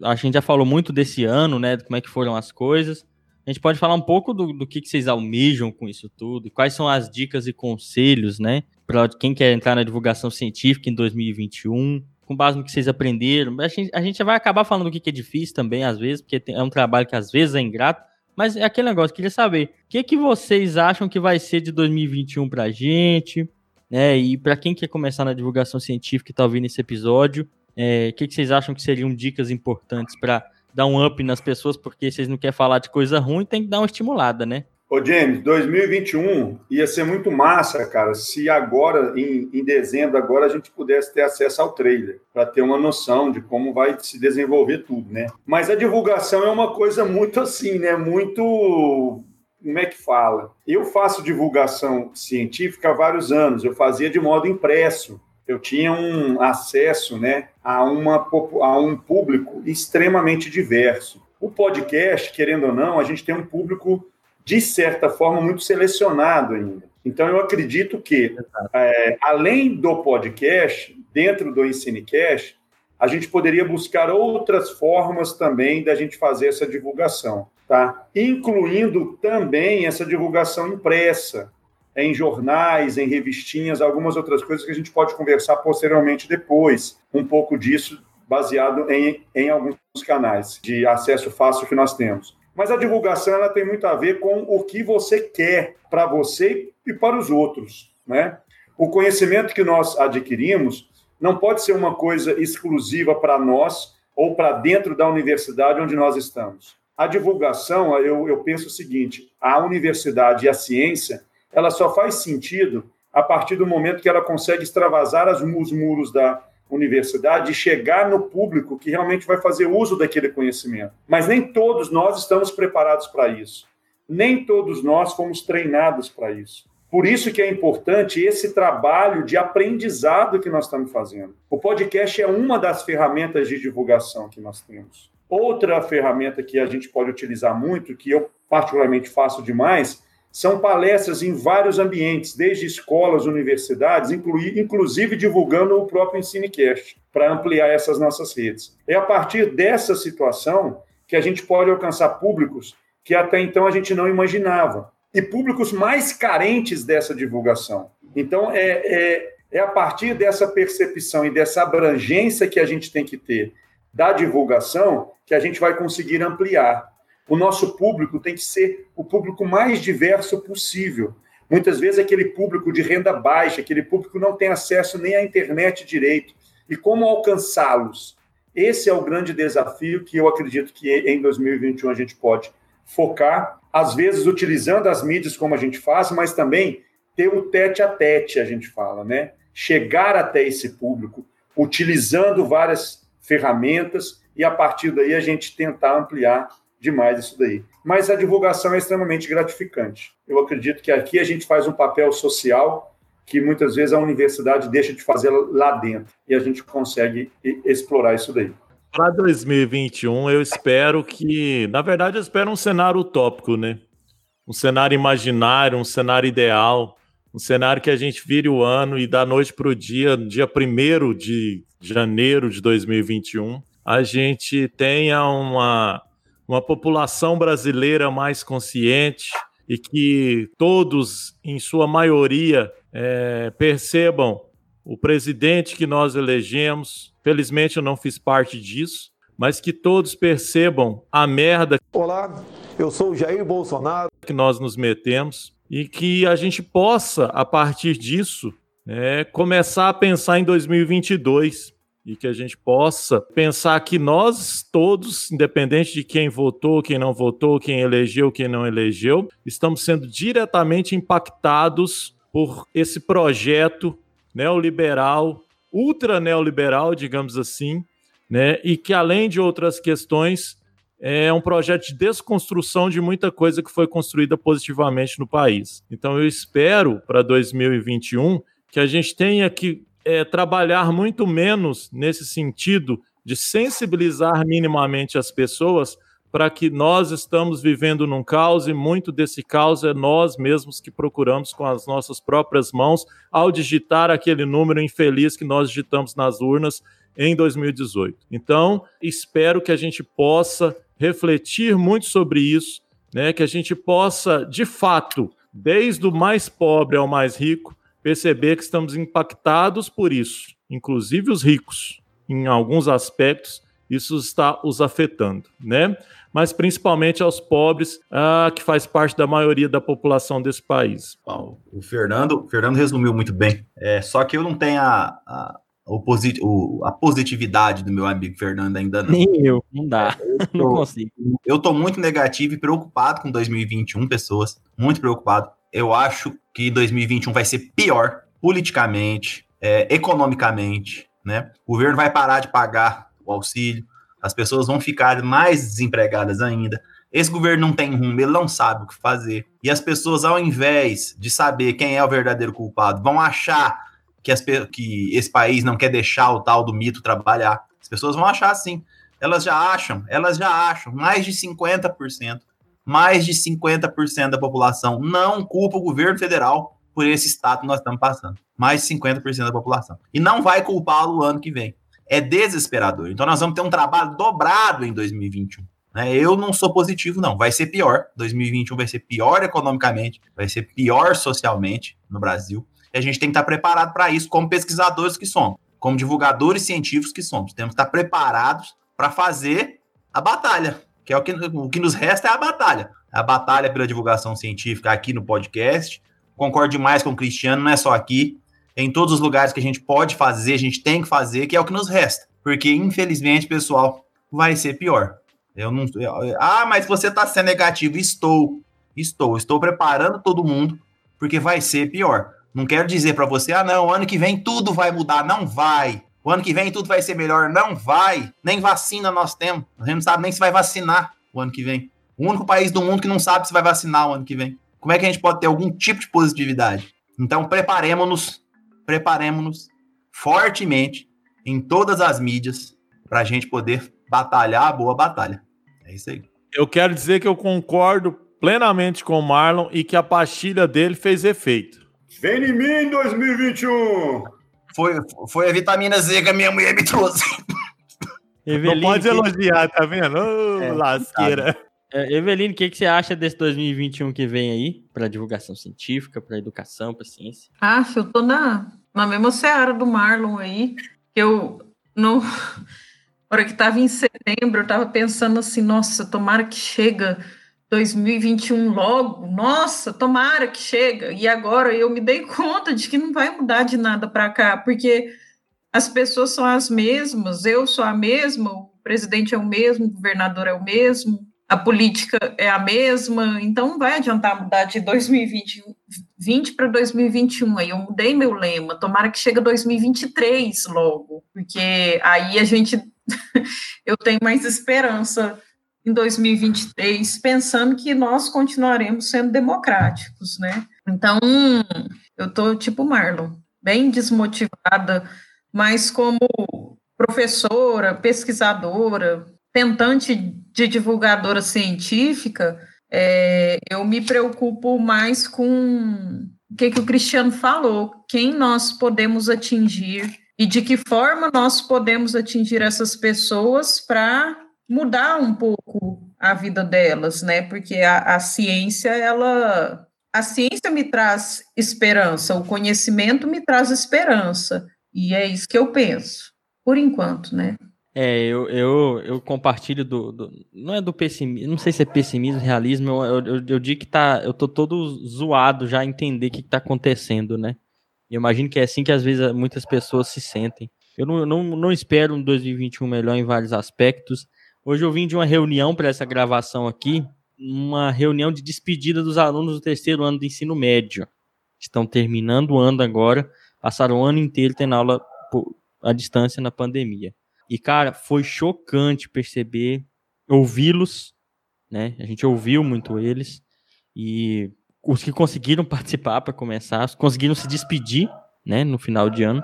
A gente já falou muito desse ano, né? Como é que foram as coisas. A gente pode falar um pouco do, do que, que vocês almejam com isso tudo, quais são as dicas e conselhos, né? Para quem quer entrar na divulgação científica em 2021, com base no que vocês aprenderam. A gente, a gente vai acabar falando do que, que é difícil também, às vezes, porque tem- é um trabalho que às vezes é ingrato. Mas é aquele negócio, queria saber, o que, que vocês acham que vai ser de 2021 pra gente? Né? E para quem quer começar na divulgação científica e tá ouvindo esse episódio, é, o que, que vocês acham que seriam dicas importantes para dar um up nas pessoas, porque vocês não querem falar de coisa ruim, tem que dar uma estimulada, né? Ô, James, 2021 ia ser muito massa, cara, se agora, em, em dezembro, agora a gente pudesse ter acesso ao trailer, para ter uma noção de como vai se desenvolver tudo, né? Mas a divulgação é uma coisa muito assim, né? Muito. Como é que fala? Eu faço divulgação científica há vários anos, eu fazia de modo impresso. Eu tinha um acesso né, a, uma, a um público extremamente diverso. O podcast, querendo ou não, a gente tem um público de certa forma, muito selecionado ainda. Então, eu acredito que, é, além do podcast, dentro do EnsineCast, a gente poderia buscar outras formas também da gente fazer essa divulgação, tá? Incluindo também essa divulgação impressa, em jornais, em revistinhas, algumas outras coisas que a gente pode conversar posteriormente depois, um pouco disso baseado em, em alguns canais de acesso fácil que nós temos. Mas a divulgação ela tem muito a ver com o que você quer para você e para os outros, né? O conhecimento que nós adquirimos não pode ser uma coisa exclusiva para nós ou para dentro da universidade onde nós estamos. A divulgação, eu, eu penso o seguinte: a universidade e a ciência, ela só faz sentido a partir do momento que ela consegue extravasar as, os muros da universidade e chegar no público que realmente vai fazer uso daquele conhecimento. Mas nem todos nós estamos preparados para isso. Nem todos nós fomos treinados para isso. Por isso que é importante esse trabalho de aprendizado que nós estamos fazendo. O podcast é uma das ferramentas de divulgação que nós temos. Outra ferramenta que a gente pode utilizar muito, que eu particularmente faço demais, são palestras em vários ambientes, desde escolas, universidades, inclusive divulgando o próprio EnsineCast, para ampliar essas nossas redes. É a partir dessa situação que a gente pode alcançar públicos que até então a gente não imaginava e públicos mais carentes dessa divulgação. Então, é, é, é a partir dessa percepção e dessa abrangência que a gente tem que ter da divulgação que a gente vai conseguir ampliar. O nosso público tem que ser o público mais diverso possível. Muitas vezes aquele público de renda baixa, aquele público não tem acesso nem à internet direito. E como alcançá-los? Esse é o grande desafio que eu acredito que em 2021 a gente pode focar às vezes utilizando as mídias como a gente faz, mas também ter o tete a tete, a gente fala, né? Chegar até esse público, utilizando várias ferramentas e a partir daí a gente tentar ampliar demais isso daí. Mas a divulgação é extremamente gratificante. Eu acredito que aqui a gente faz um papel social que muitas vezes a universidade deixa de fazer lá dentro e a gente consegue explorar isso daí. Para 2021, eu espero que. Na verdade, eu espero um cenário utópico, né? Um cenário imaginário, um cenário ideal, um cenário que a gente vire o ano e da noite para o dia, dia 1 de janeiro de 2021, a gente tenha uma, uma população brasileira mais consciente e que todos, em sua maioria, é, percebam o presidente que nós elegemos. Felizmente eu não fiz parte disso, mas que todos percebam a merda. Olá, eu sou o Jair Bolsonaro. Que nós nos metemos e que a gente possa, a partir disso, né, começar a pensar em 2022 e que a gente possa pensar que nós todos, independente de quem votou, quem não votou, quem elegeu, quem não elegeu, estamos sendo diretamente impactados por esse projeto neoliberal, ultra neoliberal, digamos assim, né? E que além de outras questões é um projeto de desconstrução de muita coisa que foi construída positivamente no país. Então eu espero para 2021 que a gente tenha que é, trabalhar muito menos nesse sentido de sensibilizar minimamente as pessoas para que nós estamos vivendo num caos e muito desse caos é nós mesmos que procuramos com as nossas próprias mãos ao digitar aquele número infeliz que nós digitamos nas urnas em 2018. Então, espero que a gente possa refletir muito sobre isso, né, que a gente possa, de fato, desde o mais pobre ao mais rico, perceber que estamos impactados por isso, inclusive os ricos, em alguns aspectos, isso está os afetando, né? mas principalmente aos pobres, ah, que faz parte da maioria da população desse país. Bom, o Fernando, o Fernando resumiu muito bem. É, só que eu não tenho a, a, a positividade do meu amigo Fernando ainda não. Nem eu, não dá. Eu *laughs* tô, não consigo. Eu tô muito negativo e preocupado com 2021, pessoas. Muito preocupado. Eu acho que 2021 vai ser pior politicamente, é, economicamente, né? O governo vai parar de pagar o auxílio, as pessoas vão ficar mais desempregadas ainda. Esse governo não tem rumo, ele não sabe o que fazer. E as pessoas, ao invés de saber quem é o verdadeiro culpado, vão achar que, as, que esse país não quer deixar o tal do mito trabalhar. As pessoas vão achar assim. Elas já acham, elas já acham. Mais de 50%, mais de 50% da população não culpa o governo federal por esse estado que nós estamos passando. Mais de 50% da população. E não vai culpá-lo o ano que vem é desesperador. Então nós vamos ter um trabalho dobrado em 2021. Né? Eu não sou positivo, não. Vai ser pior. 2021 vai ser pior economicamente, vai ser pior socialmente no Brasil. E a gente tem que estar preparado para isso, como pesquisadores que somos, como divulgadores científicos que somos. Temos que estar preparados para fazer a batalha, que é o que, o que nos resta é a batalha. A batalha pela divulgação científica aqui no podcast. Concordo demais com o Cristiano, não é só aqui, em todos os lugares que a gente pode fazer, a gente tem que fazer, que é o que nos resta. Porque, infelizmente, pessoal, vai ser pior. Eu não. Eu, ah, mas você está sendo negativo. Estou. Estou. Estou preparando todo mundo, porque vai ser pior. Não quero dizer para você, ah, não, ano que vem tudo vai mudar. Não vai. O ano que vem tudo vai ser melhor. Não vai. Nem vacina nós temos. A gente não sabe nem se vai vacinar o ano que vem. O único país do mundo que não sabe se vai vacinar o ano que vem. como é que a gente pode ter algum tipo de positividade? Então, preparemos-nos, preparemos-nos fortemente em todas as mídias para a gente poder batalhar a boa batalha. É isso aí. Eu quero dizer que eu concordo plenamente com o Marlon e que a pastilha dele fez efeito. Vem em mim 2021! Foi, foi a vitamina Z que a minha mulher me trouxe. Eveline, Não pode elogiar, tá vendo? Ô, é, lasqueira. É, Eveline, o que, que você acha desse 2021 que vem aí? Para divulgação científica, para educação, para ciência? Ah, eu tô na, na mesma seara do Marlon aí. Que eu não. *laughs* Na hora que tava em setembro, eu tava pensando assim, nossa, tomara que chega 2021 logo, nossa, tomara que chega. E agora eu me dei conta de que não vai mudar de nada para cá, porque as pessoas são as mesmas, eu sou a mesma, o presidente é o mesmo, o governador é o mesmo, a política é a mesma, então não vai adiantar mudar de 2020 para 2021. Aí eu mudei meu lema, tomara que chegue 2023 logo, porque aí a gente *laughs* eu tenho mais esperança em 2023, pensando que nós continuaremos sendo democráticos, né? Então, eu tô tipo Marlon, bem desmotivada, mas como professora, pesquisadora, tentante de divulgadora científica, é, eu me preocupo mais com o que, que o Cristiano falou, quem nós podemos atingir e de que forma nós podemos atingir essas pessoas para mudar um pouco a vida delas, né? Porque a, a ciência, ela. A ciência me traz esperança, o conhecimento me traz esperança. E é isso que eu penso, por enquanto, né? É, eu, eu, eu compartilho do, do, Não é do pessimismo, não sei se é pessimismo, realismo, eu, eu, eu, digo que tá. Eu tô todo zoado já a entender o que, que tá acontecendo, né? Eu imagino que é assim que às vezes muitas pessoas se sentem. Eu não, não, não espero um 2021 melhor em vários aspectos. Hoje eu vim de uma reunião para essa gravação aqui, uma reunião de despedida dos alunos do terceiro ano do ensino médio. Estão terminando o ano agora, passaram o ano inteiro tendo aula à distância na pandemia. E, cara, foi chocante perceber, ouvi-los, né? A gente ouviu muito eles, e os que conseguiram *laughs* participar para começar, conseguiram se despedir, né, no final de ano,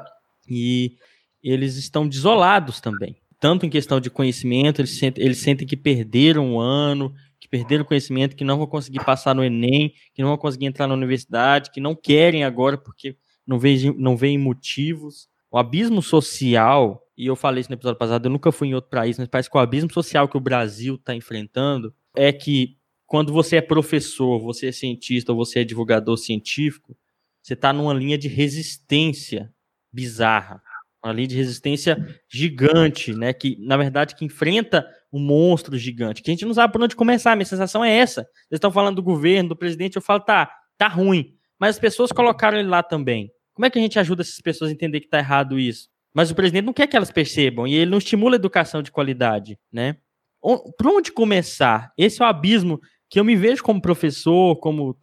e eles estão desolados também tanto em questão de conhecimento, eles sentem, eles sentem que perderam um ano, que perderam conhecimento, que não vão conseguir passar no Enem, que não vão conseguir entrar na universidade, que não querem agora porque não veem, não veem motivos. O abismo social, e eu falei isso no episódio passado, eu nunca fui em outro país, mas parece que o abismo social que o Brasil está enfrentando é que quando você é professor, você é cientista ou você é divulgador científico, você está numa linha de resistência bizarra uma linha de resistência gigante, né? Que, na verdade, que enfrenta um monstro gigante, que a gente não sabe por onde começar. Minha sensação é essa. Vocês estão falando do governo, do presidente, eu falo, tá, tá ruim. Mas as pessoas colocaram ele lá também. Como é que a gente ajuda essas pessoas a entender que tá errado isso? Mas o presidente não quer que elas percebam, e ele não estimula a educação de qualidade, né? Por onde começar? Esse é o abismo que eu me vejo como professor, como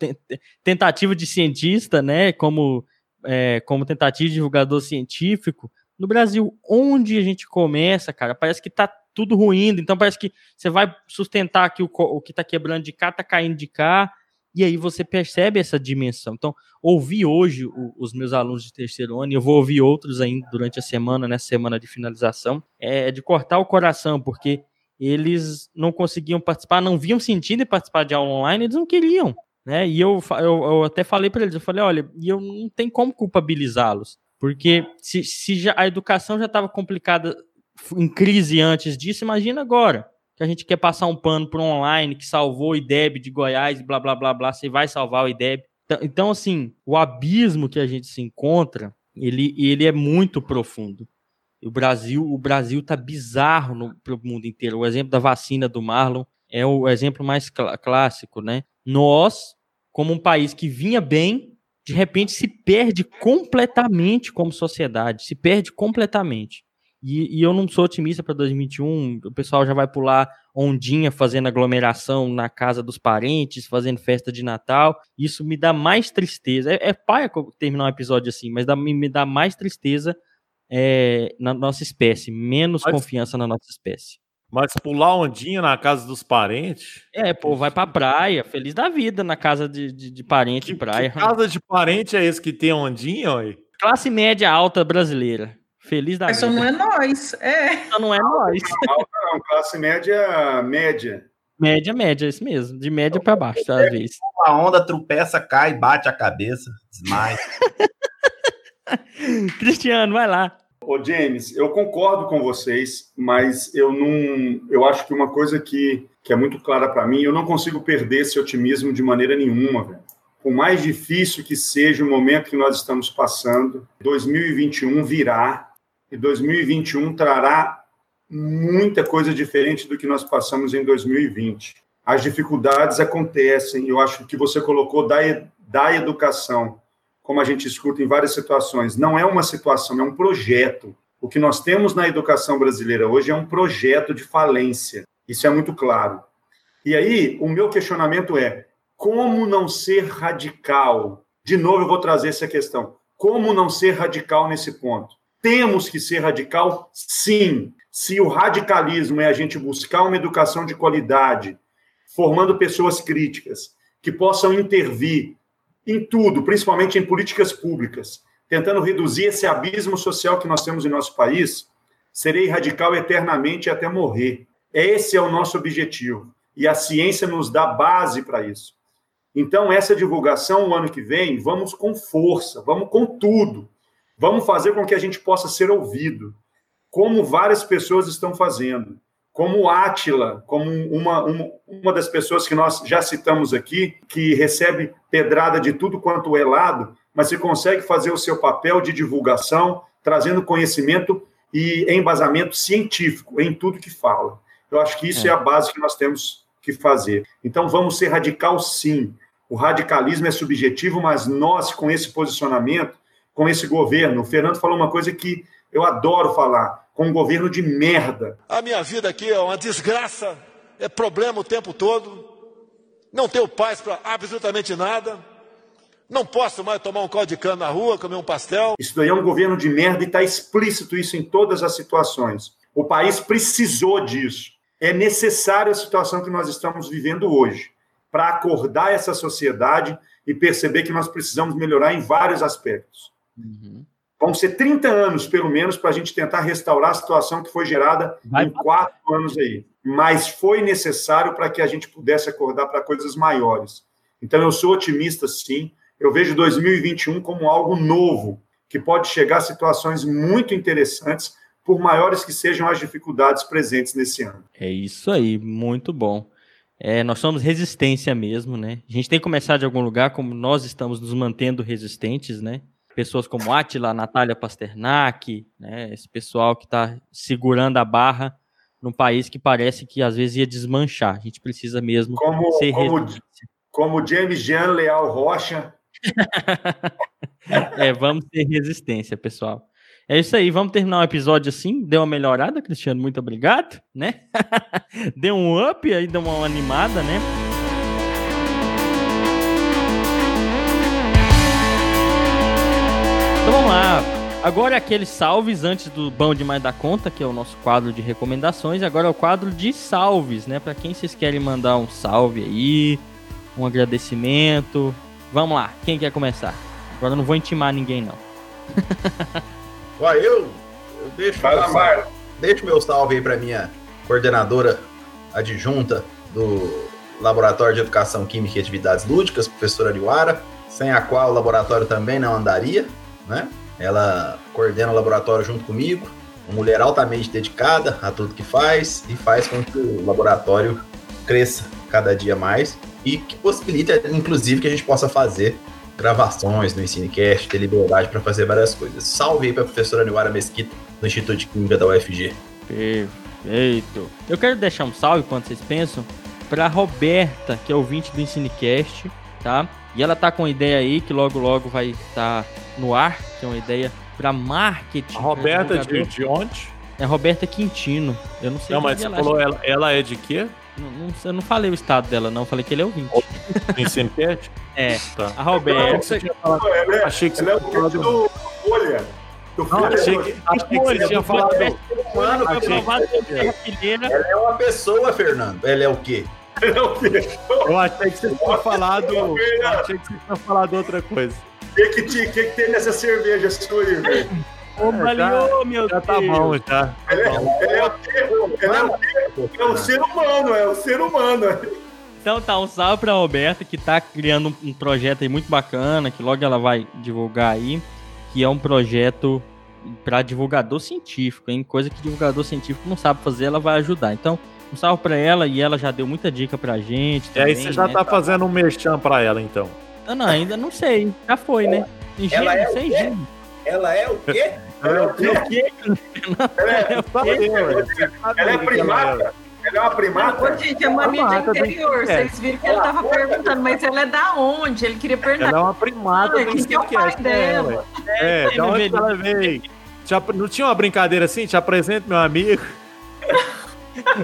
tentativa de cientista, né? Como, é, como tentativa de divulgador científico, no Brasil, onde a gente começa, cara, parece que tá tudo ruindo. Então parece que você vai sustentar que o, o que tá quebrando de cá tá caindo de cá. E aí você percebe essa dimensão. Então, ouvi hoje o, os meus alunos de terceiro ano, e eu vou ouvir outros ainda durante a semana, nessa semana de finalização, é de cortar o coração, porque eles não conseguiam participar, não viam sentido em participar de aula online, eles não queriam. Né? E eu, eu, eu até falei para eles, eu falei, olha, eu não tem como culpabilizá-los. Porque se, se já, a educação já estava complicada em crise antes disso, imagina agora. Que a gente quer passar um pano para online que salvou o IDEB de Goiás, blá blá blá blá, você vai salvar o IDEB. Então, então, assim, o abismo que a gente se encontra, ele, ele é muito profundo. O Brasil, o Brasil tá bizarro para o mundo inteiro. O exemplo da vacina do Marlon é o exemplo mais cl clássico, né? Nós, como um país que vinha bem, de repente se perde completamente como sociedade, se perde completamente. E, e eu não sou otimista para 2021, o pessoal já vai pular ondinha fazendo aglomeração na casa dos parentes, fazendo festa de Natal. Isso me dá mais tristeza. É, é paia terminar um episódio assim, mas dá, me dá mais tristeza é, na nossa espécie, menos Pode... confiança na nossa espécie. Mas pular ondinha na casa dos parentes? É, pô, vai pra praia, feliz da vida na casa de, de, de parente em praia. Que casa de parente é esse que tem ondinha, ué? Classe média alta brasileira. Feliz da Mas só vida. não é nós. É. Só não é nós. Alta não, classe média média. Média, média, é isso mesmo. De média pra baixo, às vezes. A onda tropeça, cai, bate a cabeça, desmaia. *laughs* Cristiano, vai lá. Ô, James, eu concordo com vocês, mas eu não. Eu acho que uma coisa que, que é muito clara para mim, eu não consigo perder esse otimismo de maneira nenhuma, velho. Por mais difícil que seja o momento que nós estamos passando, 2021 virá e 2021 trará muita coisa diferente do que nós passamos em 2020. As dificuldades acontecem, eu acho que você colocou da, da educação, como a gente escuta em várias situações, não é uma situação, é um projeto. O que nós temos na educação brasileira hoje é um projeto de falência. Isso é muito claro. E aí, o meu questionamento é: como não ser radical? De novo, eu vou trazer essa questão. Como não ser radical nesse ponto? Temos que ser radical, sim. Se o radicalismo é a gente buscar uma educação de qualidade, formando pessoas críticas, que possam intervir em tudo, principalmente em políticas públicas, tentando reduzir esse abismo social que nós temos em nosso país, serei radical eternamente até morrer. Esse é o nosso objetivo. E a ciência nos dá base para isso. Então, essa divulgação, o ano que vem, vamos com força, vamos com tudo. Vamos fazer com que a gente possa ser ouvido, como várias pessoas estão fazendo. Como Átila, como uma, uma, uma das pessoas que nós já citamos aqui, que recebe pedrada de tudo quanto é lado, mas que consegue fazer o seu papel de divulgação, trazendo conhecimento e embasamento científico em tudo que fala. Eu acho que isso é, é a base que nós temos que fazer. Então, vamos ser radical, sim. O radicalismo é subjetivo, mas nós, com esse posicionamento, com esse governo, o Fernando falou uma coisa que eu adoro falar, com um governo de merda. A minha vida aqui é uma desgraça, é problema o tempo todo, não tenho paz para absolutamente nada, não posso mais tomar um caldo de cana na rua, comer um pastel. Isso daí é um governo de merda e está explícito isso em todas as situações. O país precisou disso. É necessária a situação que nós estamos vivendo hoje para acordar essa sociedade e perceber que nós precisamos melhorar em vários aspectos. Uhum. Vão ser 30 anos, pelo menos, para a gente tentar restaurar a situação que foi gerada Vai em quatro anos aí. Mas foi necessário para que a gente pudesse acordar para coisas maiores. Então, eu sou otimista, sim. Eu vejo 2021 como algo novo, que pode chegar a situações muito interessantes, por maiores que sejam as dificuldades presentes nesse ano. É isso aí, muito bom. É, nós somos resistência mesmo, né? A gente tem que começar de algum lugar, como nós estamos nos mantendo resistentes, né? Pessoas como Atila, Natália Pasternak, né? Esse pessoal que está segurando a barra num país que parece que às vezes ia desmanchar. A gente precisa mesmo como, ser como. Como James Jean Leal Rocha. *laughs* é, vamos ter resistência, pessoal. É isso aí, vamos terminar o episódio assim. Deu uma melhorada, Cristiano, muito obrigado, né? *laughs* deu um up aí, deu uma animada, né? Vamos lá. Agora é aqueles salves antes do Bom Demais da Conta, que é o nosso quadro de recomendações. Agora é o quadro de salves, né? Para quem vocês querem mandar um salve aí, um agradecimento. Vamos lá, quem quer começar? Agora eu não vou intimar ninguém, não. *laughs* Uai, eu, eu deixo, deixo meu salve aí para minha coordenadora adjunta do Laboratório de Educação Química e Atividades Lúdicas, professora Ariwara, sem a qual o laboratório também não andaria, né? Ela coordena o laboratório junto comigo, uma mulher altamente dedicada a tudo que faz e faz com que o laboratório cresça cada dia mais e que possibilita, inclusive, que a gente possa fazer gravações no Ensinecast, ter liberdade para fazer várias coisas. Salve aí para a professora Niwara Mesquita, do Instituto de Química da UFG. Perfeito. Eu quero deixar um salve, quando vocês pensam, para Roberta, que é ouvinte do Ensinecast, tá? E ela tá com uma ideia aí que logo logo vai estar tá no ar, que é uma ideia para marketing. A Roberta de, de onde? É Roberta Quintino. Eu não sei. Não, mas você falou, ela, ela é de quê? Não, não, eu não falei o estado dela, não. Eu falei que ele é ouvinte. Ensinecast? *laughs* É, tá. a Roberta. Não, ela é, achei que você ela é o do Folha. Do Não, achei que, achei que você tinha falado. humano. Ela é uma pessoa, Fernando. Ela é o quê? Eu achei que você tinha falado. Eu achei que você tinha falado outra coisa. O que, que, que, que tem nessa cerveja sua aí, velho? Ô, Baleô, meu Já tá Deus. bom, já. Ela é, é o é o quê? É o ser humano, é o ser humano. Então tá, um salve pra Roberta, que tá criando um, um projeto aí muito bacana, que logo ela vai divulgar aí, que é um projeto pra divulgador científico, hein? Coisa que divulgador científico não sabe fazer, ela vai ajudar. Então, um salve pra ela e ela já deu muita dica pra gente. E aí também, você já né? tá fazendo um merchan pra ela, então. Ah, não, ainda não sei. Já foi, né? Em Ela é o sem quê? gênero. Ela é o quê? Ela é o quê? Ela é, ela é primata? Ela é uma primata? Ô, gente, é Primata do interior. Vocês viram que ele tava perguntando, mas ela é da onde? Ele queria perguntar. Ela é uma primata Ah, que é o pai dela? né, É, É, da onde ela veio? Não tinha uma brincadeira assim? Te apresento meu amigo. *laughs*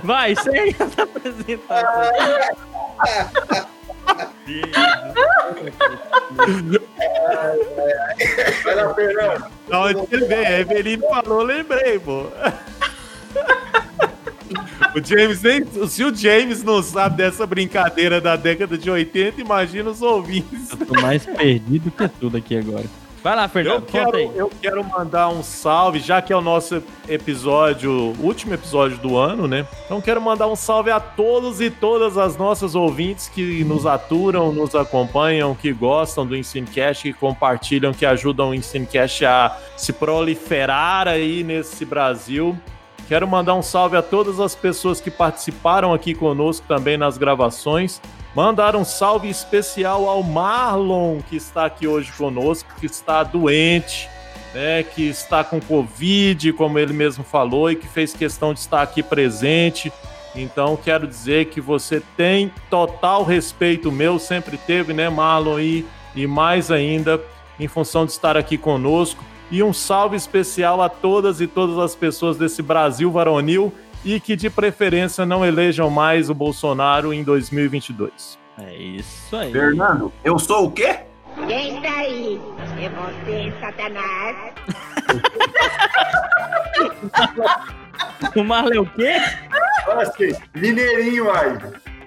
Vai, segue *laughs* essa apresentação. Vai lá, Fernando. Da onde ele veio? A Eveline falou, lembrei, pô. O James nem. Se o James não sabe dessa brincadeira da década de 80, imagina os ouvintes. Eu tô mais perdido que tudo aqui agora. Vai lá, Eu Fernando, conta quero, aí. eu quero mandar um salve, já que é o nosso episódio, último episódio do ano, né? Então quero mandar um salve a todos e todas as nossas ouvintes que nos aturam, nos acompanham, que gostam do Ensinecast, que compartilham, que ajudam o Ensinecast a se proliferar aí nesse Brasil. Quero mandar um salve a todas as pessoas que participaram aqui conosco também nas gravações. Mandar um salve especial ao Marlon, que está aqui hoje conosco, que está doente, né, que está com Covid, como ele mesmo falou, e que fez questão de estar aqui presente. Então, quero dizer que você tem total respeito meu, sempre teve, né, Marlon? E, e mais ainda, em função de estar aqui conosco. E um salve especial a todas e todas as pessoas desse Brasil varonil e que de preferência não elejam mais o Bolsonaro em 2022. É isso aí. Fernando, eu sou o quê? Quem está aí? É você, Satanás? O Marlon é o quê? Fala assim, mineirinho aí.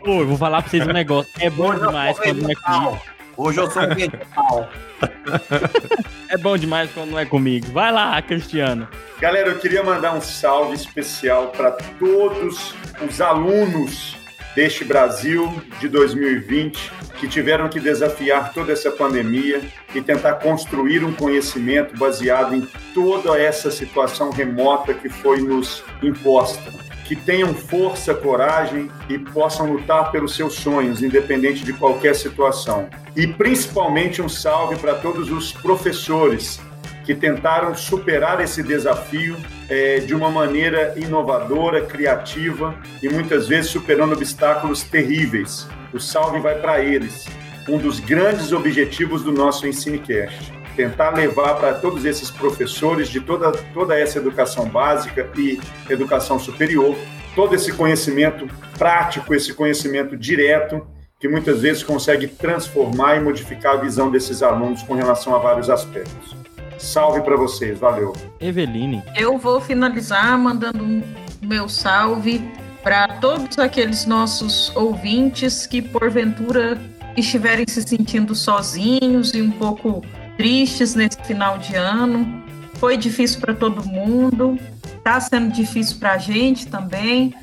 Ô, eu vou falar pra vocês um negócio. É bom demais quando não é comigo. Hoje eu sou um mental. *laughs* É bom demais quando não é comigo. Vai lá, Cristiano. Galera, eu queria mandar um salve especial para todos os alunos deste Brasil de 2020 que tiveram que desafiar toda essa pandemia e tentar construir um conhecimento baseado em toda essa situação remota que foi nos imposta. Que tenham força, coragem e possam lutar pelos seus sonhos, independente de qualquer situação. E principalmente um salve para todos os professores que tentaram superar esse desafio eh, de uma maneira inovadora, criativa e muitas vezes superando obstáculos terríveis. O salve vai para eles. Um dos grandes objetivos do nosso EnsineCast. Tentar levar para todos esses professores de toda, toda essa educação básica e educação superior, todo esse conhecimento prático, esse conhecimento direto, que muitas vezes consegue transformar e modificar a visão desses alunos com relação a vários aspectos. Salve para vocês, valeu. Eveline. Eu vou finalizar mandando um meu salve para todos aqueles nossos ouvintes que, porventura, estiverem se sentindo sozinhos e um pouco tristes nesse final de ano. Foi difícil para todo mundo, está sendo difícil para a gente também,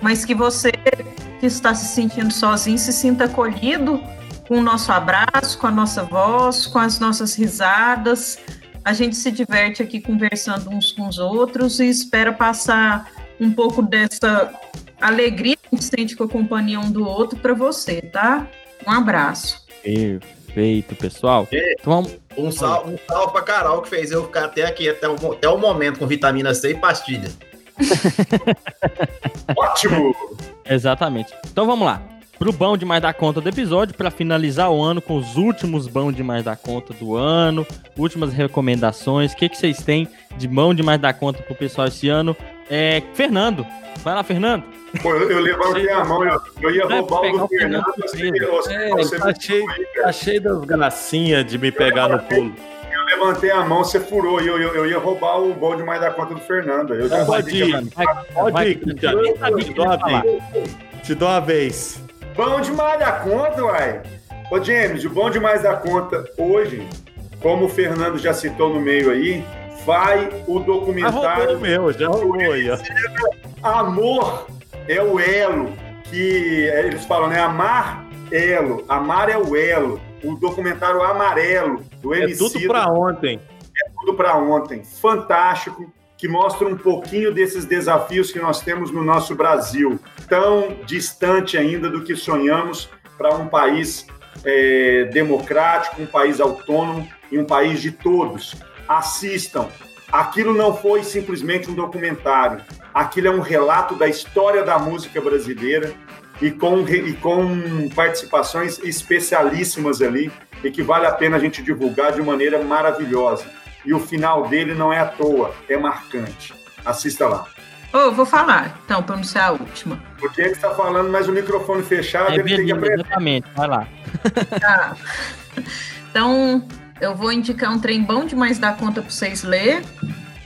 mas que você que está se sentindo sozinho se sinta acolhido com o nosso abraço, com a nossa voz, com as nossas risadas. A gente se diverte aqui conversando uns com os outros e espera passar um pouco dessa alegria que a gente sente com a companhia um do outro para você, tá? Um abraço. Perfeito, pessoal. Então vamos. Um salve, um salve pra Carol que fez eu ficar até aqui, até o, até o momento, com vitamina C e pastilha. *laughs* Ótimo! Exatamente. Então vamos lá. Pro bom demais da conta do episódio, para finalizar o ano com os últimos bom demais da conta do ano, últimas recomendações. O que, que vocês têm de bom demais da conta pro pessoal esse ano? É, Fernando. Vai lá, Fernando. Pô, eu, eu levantei a mão, eu, eu ia roubar o do Fernando. Fernando Você, primeiro. você, É, você tá cheio, tá cheio das gracinhas de me pegar no pulo. Eu levantei a mão, você furou. E eu, eu, eu ia roubar o bom demais da conta do Fernando. Eu já Pode sabia ir, pode ir, Cristiano. Te dou a vez. Te dou a vez. Bom demais da conta, uai. Ô, James, o bom demais da conta hoje, como o Fernando já citou no meio aí, vai o roubou documentário o meu, já roubou aí. Amor é o elo que é, eles falam, né? Amar elo, amar é o elo. O documentário Amarelo do É MC tudo pra ontem. tudo para ontem. Fantástico, que mostra um pouquinho desses desafios que nós temos no nosso Brasil, tão distante ainda do que sonhamos para um país é, democrático, um país autônomo e um país de todos. Assistam. Aquilo não foi simplesmente um documentário. Aquilo é um relato da história da música brasileira e com, e com participações especialíssimas ali e que vale a pena a gente divulgar de maneira maravilhosa. E o final dele não é à toa, é marcante. Assista lá. Eu vou falar, então, para não ser a última. Porque ele está falando, mas o microfone fechado, É ele tem que aprender. exatamente. Vai lá. Tá. *laughs* Então, eu vou indicar um trem bom demais da conta para vocês ler,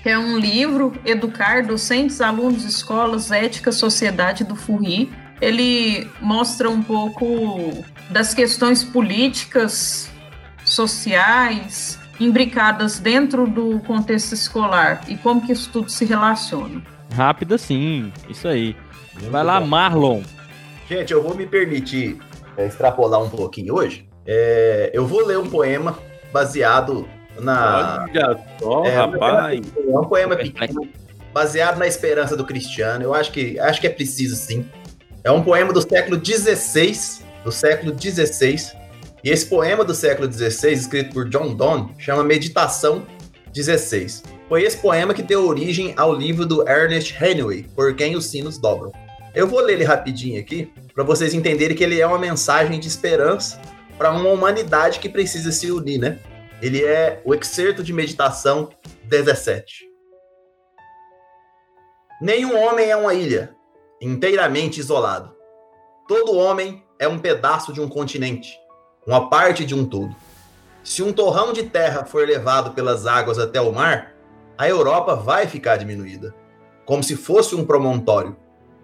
que é um livro, Educar Docentes, Alunos, Escolas, Ética, Sociedade do FURRI. Ele mostra um pouco das questões políticas, sociais, imbricadas dentro do contexto escolar e como que isso tudo se relaciona. Rápido sim, isso aí. Vai lá, Marlon. Gente, eu vou me permitir é, extrapolar um pouquinho hoje. É, eu vou ler um poema baseado na. Olha só, É, rapaz. É um poema pequeno, baseado na esperança do Cristiano. Eu acho que, acho que é preciso sim. É um poema do século XVI, do século XVI. E esse poema do século XVI, escrito por John Donne, chama Meditação 16. Foi esse poema que deu origem ao livro do Ernest Hemingway, Por Quem os Sinos Dobram. Eu vou ler ele rapidinho aqui, para vocês entenderem que ele é uma mensagem de esperança para uma humanidade que precisa se unir, né? Ele é o excerto de meditação 17. Nenhum homem é uma ilha, inteiramente isolado. Todo homem é um pedaço de um continente, uma parte de um todo. Se um torrão de terra for levado pelas águas até o mar, a Europa vai ficar diminuída, como se fosse um promontório,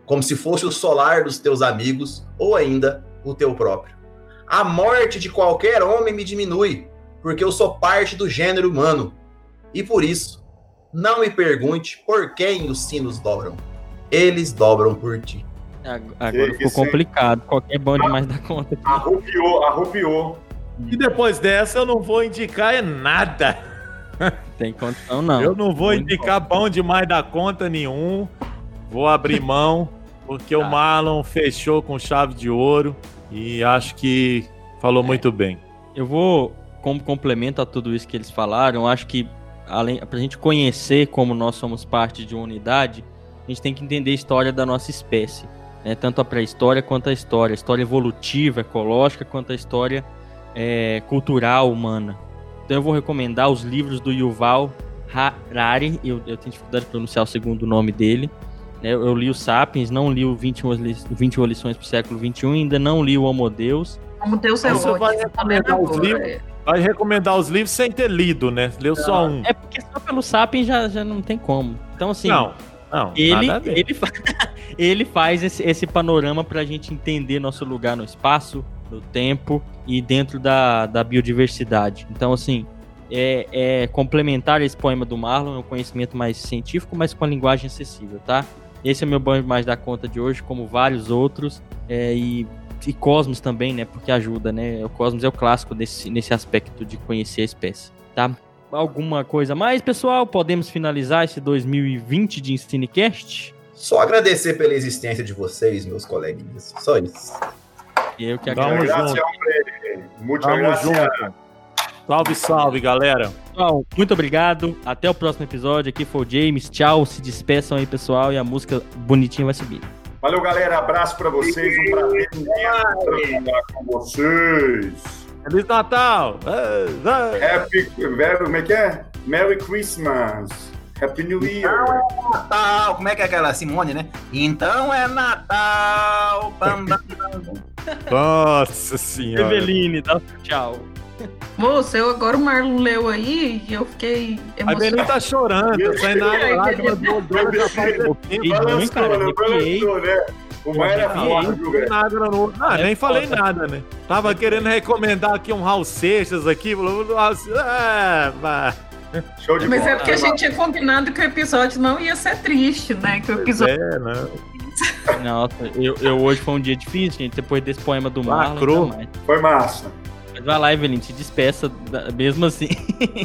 como se fosse o solar dos teus amigos ou ainda o teu próprio. A morte de qualquer homem me diminui, porque eu sou parte do gênero humano. E por isso, não me pergunte por quem os sinos dobram. Eles dobram por ti. Ag- Agora Que ficou complicado. Qualquer bom demais da conta. Arrupiou, arrupiou. E depois dessa eu não vou indicar é nada. Tem condição, não. Eu não vou indicar bom demais da conta nenhum. Vou abrir mão, porque o Marlon fechou com chave de ouro e acho que falou muito bem. Eu vou, como complemento a tudo isso que eles falaram, acho que além pra gente conhecer como nós somos parte de uma unidade, a gente tem que entender a história da nossa espécie, né? Tanto a pré-história quanto a história, a história evolutiva, ecológica, quanto a história é, cultural humana. Então eu vou recomendar os livros do Yuval Harari, eu, eu tenho dificuldade de pronunciar o segundo nome dele. Né? Eu, eu li o Sapiens, não li o 21, li- 21 lições para o século XXI, ainda não li o Homo Deus. Como Deus é ótimo. vai recomendar os livros? Vai recomendar os livros sem ter lido, né? Leu só um. É porque só pelo Sapiens já, já não tem como. Então, assim, Não, não, ele, nada a ver. ele, *laughs* ele faz esse, esse panorama pra gente entender nosso lugar no espaço, no tempo e dentro da, da biodiversidade. Então, assim, é, é complementar esse poema do Marlon, é um conhecimento mais científico, mas com a linguagem acessível, tá? Esse é o meu banho mais da conta de hoje, como vários outros. é, e, e Cosmos também, né? Porque ajuda, né? O Cosmos é o clássico desse, nesse aspecto de conhecer a espécie, tá? Alguma coisa mais, pessoal? Podemos finalizar esse 2020 de Ensinecast? Só agradecer pela existência de vocês, meus coleguinhas. Só isso. Eu que agradeço. Tamo graças. Salve, salve, galera. Pessoal, muito obrigado. Até o próximo episódio. Aqui foi o James. Tchau. Se despeçam aí, pessoal. E a música bonitinha vai subir. Valeu, galera. Abraço pra vocês. Um prazer trabalhar com vocês. Feliz Natal! Happy, como é que é? Merry Christmas. Happy New Year. Natal, como é que é aquela Simone, né? Então é Natal. Bam, bam, bam. Nossa senhora. Eveline, dá tchau. Moça, eu agora o Marlon leu aí e eu fiquei A emocionada. Belém tá chorando, sai na lágrima do né? Né? O Mar era foda, viu, velho? Nada no... Ah, nem falei nada, né? Tava querendo recomendar aqui um Raul Seixas aqui, ah, vá. Show de Mas bola. é porque a gente tinha combinado que o episódio não ia ser triste, né? Que o episódio. É, não. Nossa, eu, eu hoje foi um dia difícil, gente. Depois desse poema do Marlon. Foi massa. Vai lá, Evelyn, se despeça mesmo assim.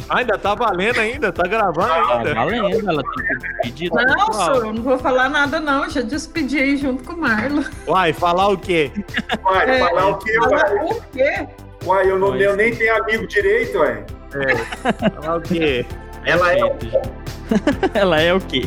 Ah, *laughs* ainda tá valendo ainda, tá gravando Tá ainda. valendo, ela tem que despedir. Não, eu não vou falar nada, não. Já despedi aí junto com o Marlon. Uai, falar o quê? Uai, É, falar o quê, falar uai? o quê? Uai, eu, não, eu nem tenho amigo direito, ué. Falar o quê? Ela é *laughs* Ela é o quê?